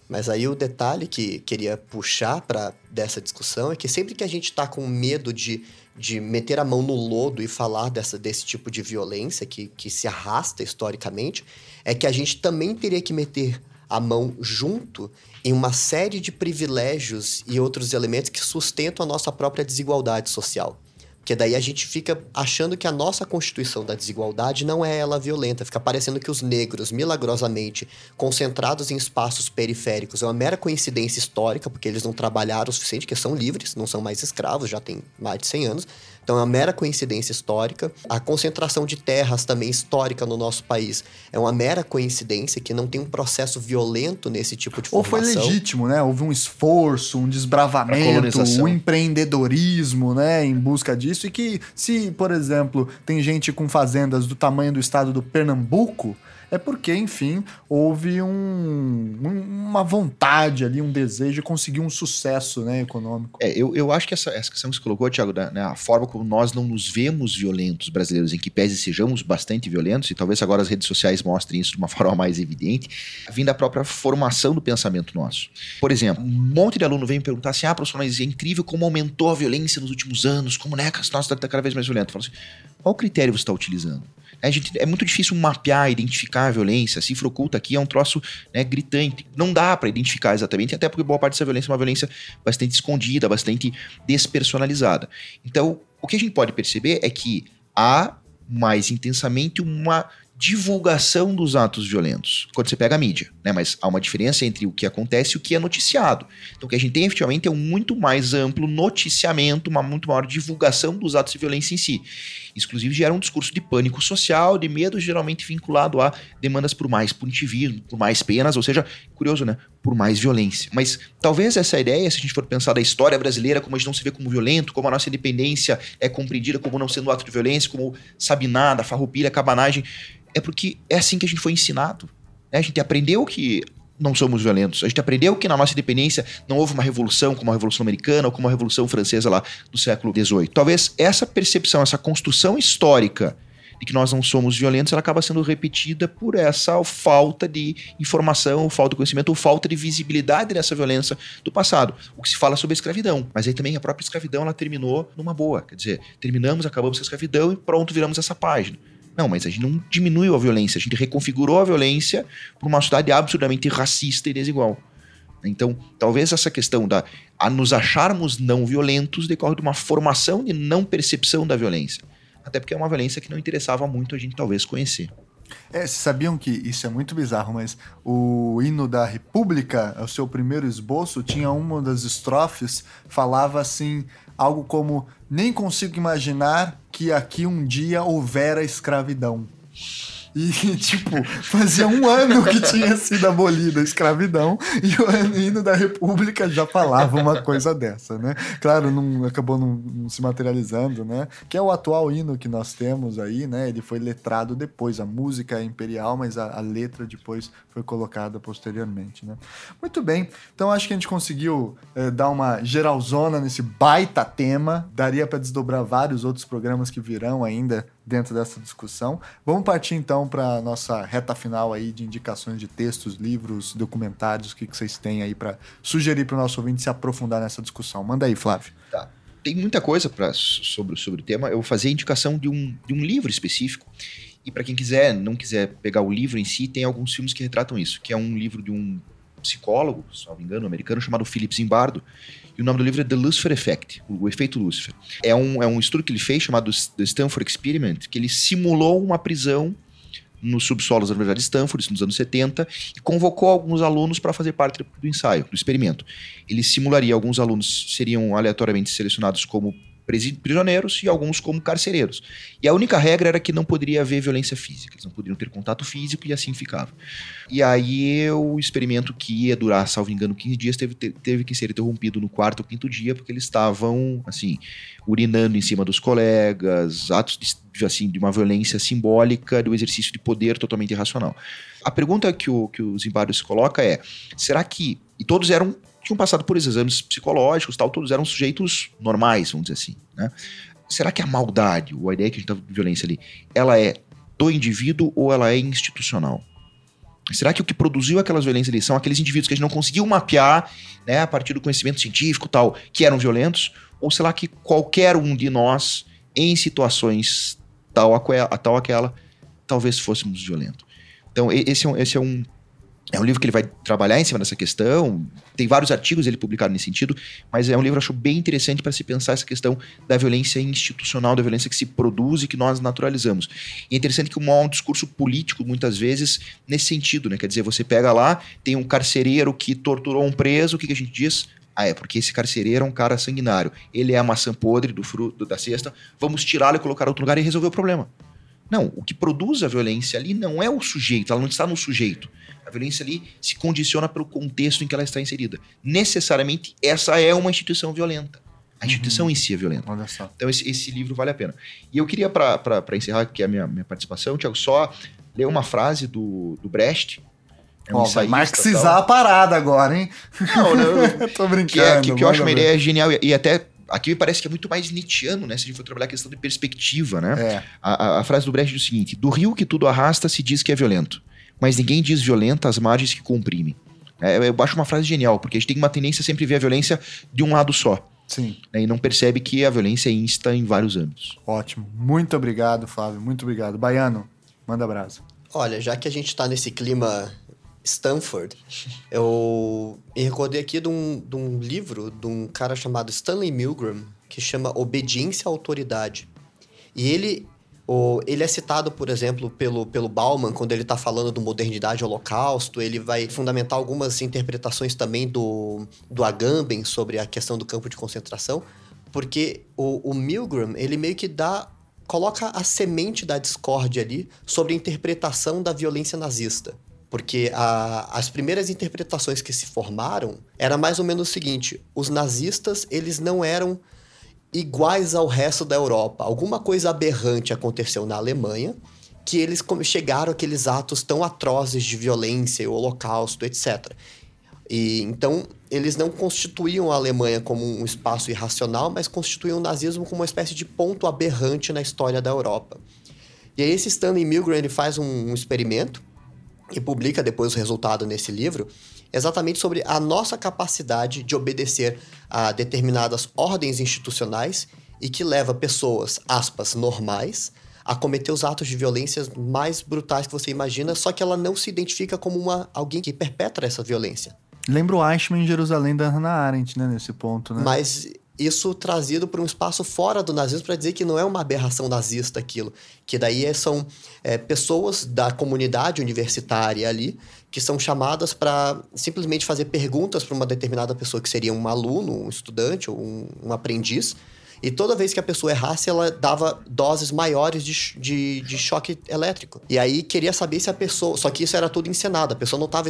Mas aí o detalhe que queria puxar para dessa discussão é que sempre que a gente está com medo de, de meter a mão no lodo e falar dessa, desse tipo de violência que, que se arrasta historicamente, é que a gente também teria que meter a mão junto em uma série de privilégios e outros elementos que sustentam a nossa própria desigualdade social. Porque daí a gente fica achando que a nossa constituição da desigualdade não é ela violenta. Fica parecendo que os negros, milagrosamente, concentrados em espaços periféricos, é uma mera coincidência histórica, porque eles não trabalharam o suficiente, que são livres, não são mais escravos, já tem mais de 100 anos. Então é uma mera coincidência histórica. A concentração de terras também histórica no nosso país é uma mera coincidência que não tem um processo violento nesse tipo de Ou formação. foi legítimo, né? Houve um esforço, um desbravamento, um empreendedorismo, né, em busca disso. E que, se, por exemplo, tem gente com fazendas do tamanho do estado do Pernambuco, é porque, enfim, houve um, um- uma vontade ali, um desejo de conseguir um sucesso né, econômico. É, eu, eu acho que essa, essa questão que você colocou, Thiago, da, né, a forma como nós não nos vemos violentos brasileiros, em que pese sejamos bastante violentos, e talvez agora as redes sociais mostrem isso de uma forma mais evidente, vem da própria formação do pensamento nosso. Por exemplo, um monte de aluno vem me perguntar assim: ah, professor, mas é incrível como aumentou a violência nos últimos anos, como né, nossa está cada vez mais violento. Eu falo assim, qual critério você está utilizando? Gente, é muito difícil mapear, identificar a violência. A cifra oculta aqui é um troço né, gritante. Não dá para identificar exatamente, até porque boa parte dessa violência é uma violência bastante escondida, bastante despersonalizada. Então, o que a gente pode perceber é que há mais intensamente uma divulgação dos atos violentos. Quando você pega a mídia, né? Mas há uma diferença entre o que acontece e o que é noticiado. Então, o que a gente tem efetivamente é um muito mais amplo noticiamento, uma muito maior divulgação dos atos de violência em si. Isso, inclusive, gera um discurso de pânico social, de medo, geralmente vinculado a demandas por mais punitivismo, por mais penas, ou seja, curioso, né? Por mais violência. Mas talvez essa ideia, se a gente for pensar da história brasileira, como a gente não se vê como violento, como a nossa independência é compreendida como não sendo um ato de violência, como sabinada, farroupilha, cabanagem, é porque é assim que a gente foi ensinado. né? A gente aprendeu que não somos violentos. A gente aprendeu que na nossa independência não houve uma revolução como a Revolução Americana ou como a Revolução Francesa lá do século XVIII. Talvez essa percepção, essa construção histórica de que nós não somos violentos, ela acaba sendo repetida por essa falta de informação, falta de conhecimento, ou falta de visibilidade dessa violência do passado. O que se fala sobre a escravidão. Mas aí também a própria escravidão ela terminou numa boa. Quer dizer, terminamos, acabamos com a escravidão e pronto, viramos essa página. Não, mas a gente não diminuiu a violência, a gente reconfigurou a violência para uma sociedade absurdamente racista e desigual. Então, talvez essa questão da a nos acharmos não violentos decorre de uma formação de não percepção da violência. Até porque é uma violência que não interessava muito a gente talvez conhecer. É, sabiam que isso é muito bizarro, mas o hino da República, o seu primeiro esboço, tinha uma das estrofes, falava assim, algo como: Nem consigo imaginar que aqui um dia houvera escravidão. E, tipo, fazia um ano que tinha sido abolida a escravidão e o hino da República já falava uma coisa dessa, né? Claro, não, acabou não, não, se materializando, né? Que é o atual hino que nós temos aí, né? Ele foi letrado depois, a música é imperial, mas a, a letra depois foi colocada posteriormente, né? Muito bem, então acho que a gente conseguiu é, dar uma geralzona nesse baita tema, daria para desdobrar vários outros programas que virão ainda dentro dessa discussão. Vamos partir então para nossa reta final aí de indicações de textos, livros, documentários, o que, que vocês têm aí para sugerir para o nosso ouvinte se aprofundar nessa discussão. Manda aí, Flávio. Tá. Tem muita coisa pra, sobre, sobre o tema. Eu vou fazer a indicação de um, de um livro específico. E para quem quiser, não quiser pegar o livro em si, tem alguns filmes que retratam isso, que é um livro de um psicólogo, se não me engano, americano, chamado Philip Zimbardo, e o nome do livro é The Lucifer Effect, o efeito Lucifer. É um, é um estudo que ele fez chamado The Stanford Experiment, que ele simulou uma prisão nos subsolos da Universidade de Stanford, nos anos 70, e convocou alguns alunos para fazer parte do ensaio, do experimento. Ele simularia, alguns alunos seriam aleatoriamente selecionados como prisioneiros e alguns como carcereiros. E a única regra era que não poderia haver violência física, eles não poderiam ter contato físico e assim ficava. E aí o experimento que ia durar, salvo engano, 15 dias, teve, teve que ser interrompido no quarto ou quinto dia, porque eles estavam, assim, urinando em cima dos colegas, atos de, assim, de uma violência simbólica, do exercício de poder totalmente irracional. A pergunta que o, que o Zimbardo se coloca é, será que... E todos eram tinham passado por exames psicológicos, tal, todos eram sujeitos normais, vamos dizer assim, né? Será que a maldade, ou a ideia que a gente tá de violência ali, ela é do indivíduo ou ela é institucional? Será que o que produziu aquelas violências ali são aqueles indivíduos que a gente não conseguiu mapear, né, a partir do conhecimento científico tal, que eram violentos? Ou será que qualquer um de nós, em situações tal, a tal aquela, talvez fôssemos violentos? Então, esse é um, esse é um é um livro que ele vai trabalhar em cima dessa questão. Tem vários artigos ele publicado nesse sentido, mas é um livro, acho, bem interessante para se pensar essa questão da violência institucional, da violência que se produz e que nós naturalizamos. E é interessante que há um discurso político, muitas vezes, nesse sentido, né? Quer dizer, você pega lá, tem um carcereiro que torturou um preso, o que, que a gente diz? Ah, é porque esse carcereiro é um cara sanguinário. Ele é a maçã podre do fruto da cesta. Vamos tirá-lo e colocar outro lugar e resolver o problema. Não, o que produz a violência ali não é o sujeito, ela não está no sujeito. A violência ali se condiciona pelo contexto em que ela está inserida. Necessariamente, essa é uma instituição violenta. A instituição uhum. em si é violenta. Olha só. Então, esse, esse livro vale a pena. E eu queria, para encerrar aqui a minha, minha participação, Tiago, só ler uma frase do, do Brecht, é um Ó, vai marxizar tal. a parada agora, hein? Não, não. tô brincando. Que, é, que, que eu acho uma ideia genial e, e, até aqui me parece que é muito mais Nietzscheano, né? Se a gente for trabalhar a questão de perspectiva, né? É. A, a, a, frase do Brecht é o seguinte: do rio que tudo arrasta se diz que é violento mas ninguém diz violenta as margens que comprimem. É, eu acho uma frase genial, porque a gente tem uma tendência a sempre ver a violência de um lado só. Sim. Né, e não percebe que a violência é insta em vários âmbitos. Ótimo. Muito obrigado, Flávio. Muito obrigado. Baiano, manda abraço. Olha, já que a gente está nesse clima Stanford, eu me recordei aqui de um, de um livro de um cara chamado Stanley Milgram, que chama Obediência à Autoridade. E ele o, ele é citado, por exemplo, pelo, pelo Bauman, quando ele está falando do modernidade holocausto. Ele vai fundamentar algumas interpretações também do, do Agamben sobre a questão do campo de concentração, porque o, o Milgram, ele meio que dá coloca a semente da discórdia ali sobre a interpretação da violência nazista. Porque a, as primeiras interpretações que se formaram era mais ou menos o seguinte: os nazistas eles não eram iguais ao resto da Europa. Alguma coisa aberrante aconteceu na Alemanha que eles chegaram àqueles atos tão atrozes de violência, o holocausto, etc. E então eles não constituíam a Alemanha como um espaço irracional, mas constituíam o nazismo como uma espécie de ponto aberrante na história da Europa. E aí esse Stanley Milgram ele faz um, um experimento e publica depois o resultado nesse livro, exatamente sobre a nossa capacidade de obedecer a determinadas ordens institucionais e que leva pessoas, aspas, normais, a cometer os atos de violência mais brutais que você imagina, só que ela não se identifica como uma, alguém que perpetra essa violência. Lembra o Eichmann em Jerusalém da Hannah Arendt, né, nesse ponto, né? Mas isso trazido para um espaço fora do nazismo para dizer que não é uma aberração nazista aquilo, que daí é, são é, pessoas da comunidade universitária ali que são chamadas para simplesmente fazer perguntas para uma determinada pessoa que seria um aluno, um estudante ou um, um aprendiz, E toda vez que a pessoa errasse, ela dava doses maiores de, de, de choque elétrico. E aí queria saber se a pessoa. Só que isso era tudo encenado, a pessoa não estava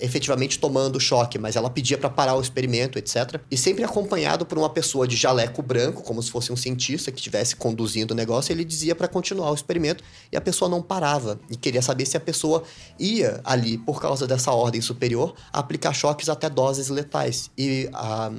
efetivamente tomando choque, mas ela pedia para parar o experimento, etc. E sempre acompanhado por uma pessoa de jaleco branco, como se fosse um cientista que estivesse conduzindo o negócio, ele dizia para continuar o experimento e a pessoa não parava. E queria saber se a pessoa ia ali, por causa dessa ordem superior, aplicar choques até doses letais. E a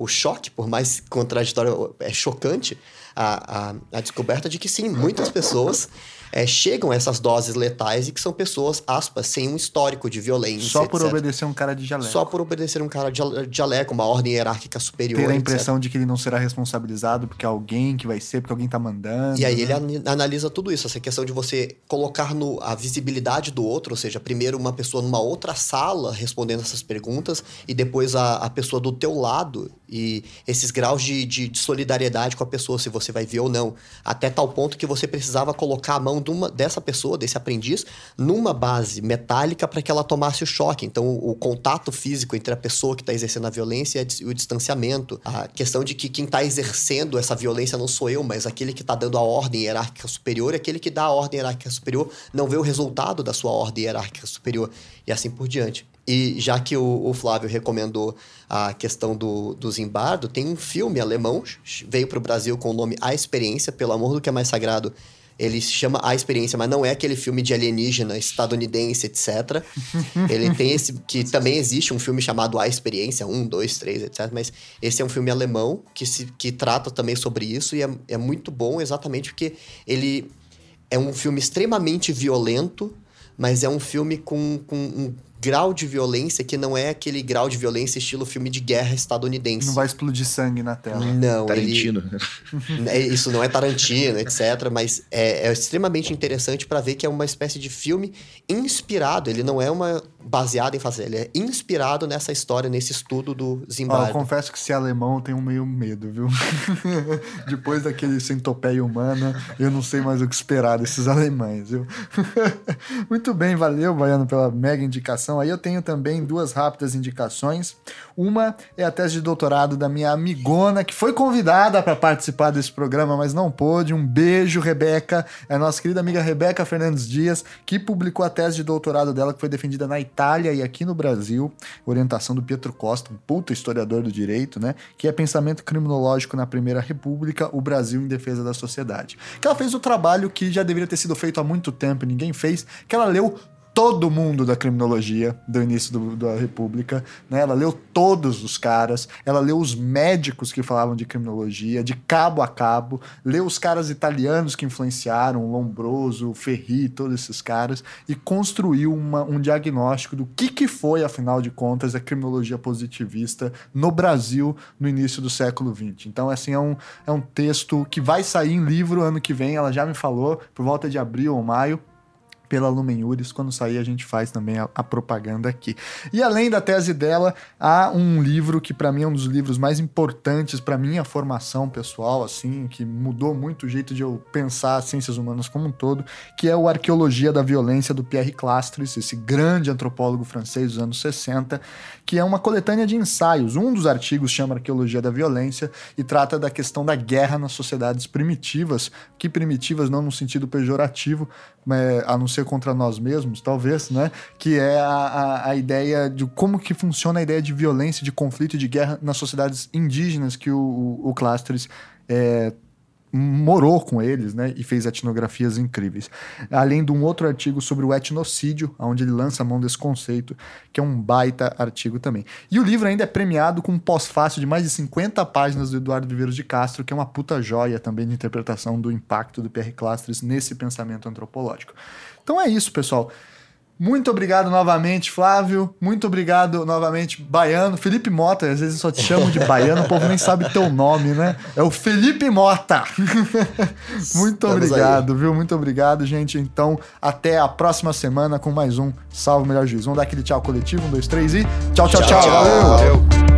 o choque, por mais contraditório, é chocante a, a, a descoberta de que sim, muitas pessoas é, chegam essas doses letais e que são pessoas, aspas, sem um histórico de violência. Só por etc. obedecer um cara de jaleco. Só por obedecer um cara de jaleco, uma ordem hierárquica superior. Ter a impressão etc. de que ele não será responsabilizado porque é alguém que vai ser, porque alguém tá mandando. E aí né? ele analisa tudo isso, essa questão de você colocar no, a visibilidade do outro, ou seja, primeiro uma pessoa numa outra sala respondendo essas perguntas e depois a, a pessoa do teu lado e esses graus de, de, de solidariedade com a pessoa, se você vai ver ou não. Até tal ponto que você precisava colocar a mão de uma, dessa pessoa, desse aprendiz, numa base metálica para que ela tomasse o choque. Então, o, o contato físico entre a pessoa que está exercendo a violência e o distanciamento. A questão de que quem está exercendo essa violência não sou eu, mas aquele que está dando a ordem hierárquica superior, aquele que dá a ordem hierárquica superior não vê o resultado da sua ordem hierárquica superior e assim por diante. E já que o, o, Flávio recomendou a questão do, do Zimbardo, tem um filme alemão, veio para o Brasil com o nome A Experiência, pelo amor do que é mais sagrado, ele se chama A Experiência, mas não é aquele filme de alienígena estadunidense, etc. Ele tem esse. que também existe um filme chamado A Experiência, um, dois, três, etc. Mas esse é um filme alemão que, se, que trata também sobre isso e é, é muito bom exatamente porque ele é um filme extremamente violento, mas é um filme com, com um grau de violência que não é aquele grau de violência estilo filme de guerra estadunidense. Não vai explodir sangue na tela. Não, Tarantino. Ele, é, isso não é Tarantino, etc. Mas é, é extremamente interessante para ver que é uma espécie de filme inspirado. Ele não é uma baseado em fazer, ele é inspirado nessa história, nesse estudo do Zimbabwe. eu confesso que se é alemão eu tenho meio medo, viu? Depois daquele centopeia humana, eu não sei mais o que esperar desses alemães, viu? Muito bem, valeu, Baiano, pela mega indicação indicação. Aí eu tenho também duas rápidas indicações. Uma é a tese de doutorado da minha amigona, que foi convidada para participar desse programa, mas não pôde. Um beijo, Rebeca. É a nossa querida amiga Rebeca Fernandes Dias, que publicou a tese de doutorado dela, que foi defendida na Itália e aqui no Brasil. Orientação do Pietro Costa, um puto historiador do direito, né? Que é pensamento criminológico na Primeira República, o Brasil em defesa da sociedade. Que ela fez o trabalho que já deveria ter sido feito há muito tempo e ninguém fez, que ela leu todo mundo da criminologia do início do, da República, né? Ela leu todos os caras, ela leu os médicos que falavam de criminologia, de cabo a cabo, leu os caras italianos que influenciaram, Lombroso, Ferri, todos esses caras, e construiu uma, um diagnóstico do que, que foi, afinal de contas, a criminologia positivista no Brasil no início do século XX. Então, assim, é um, é um texto que vai sair em livro ano que vem, ela já me falou, por volta de abril ou maio, pela Lumen Uris. Quando sair, a gente faz também a, a propaganda aqui. E além da tese dela, há um livro que para mim é um dos livros mais importantes para minha formação pessoal, assim, que mudou muito o jeito de eu pensar as ciências humanas como um todo, que é o Arqueologia da Violência do Pierre Clastres, esse grande antropólogo francês dos anos 60, que é uma coletânea de ensaios. Um dos artigos chama Arqueologia da Violência e trata da questão da guerra nas sociedades primitivas, que primitivas não no sentido pejorativo, a não ser contra nós mesmos, talvez, né? Que é a, a, a, ideia de como que funciona a ideia de violência, de conflito de guerra nas sociedades indígenas que o, o, o Clastres é, morou com eles, né, e fez etnografias incríveis. Além de um outro artigo sobre o etnocídio, onde ele lança a mão desse conceito, que é um baita artigo também. E o livro ainda é premiado com um pós-fácil de mais de 50 páginas do Eduardo Viveiros de Castro, que é uma puta joia também de interpretação do impacto do Pierre Clastres nesse pensamento antropológico. Então é isso, pessoal. Muito obrigado novamente, Flávio. Muito obrigado novamente, Baiano. Felipe Mota, às vezes só te chamo de Baiano, o povo nem sabe teu nome, né? É o Felipe Mota. Muito Estamos obrigado, aí. viu? Muito obrigado, gente. Então, até a próxima semana com mais um Salve Melhor Juiz. Vamos dar aquele tchau coletivo. Um, dois, três e tchau, tchau, tchau. tchau. Valeu. Valeu.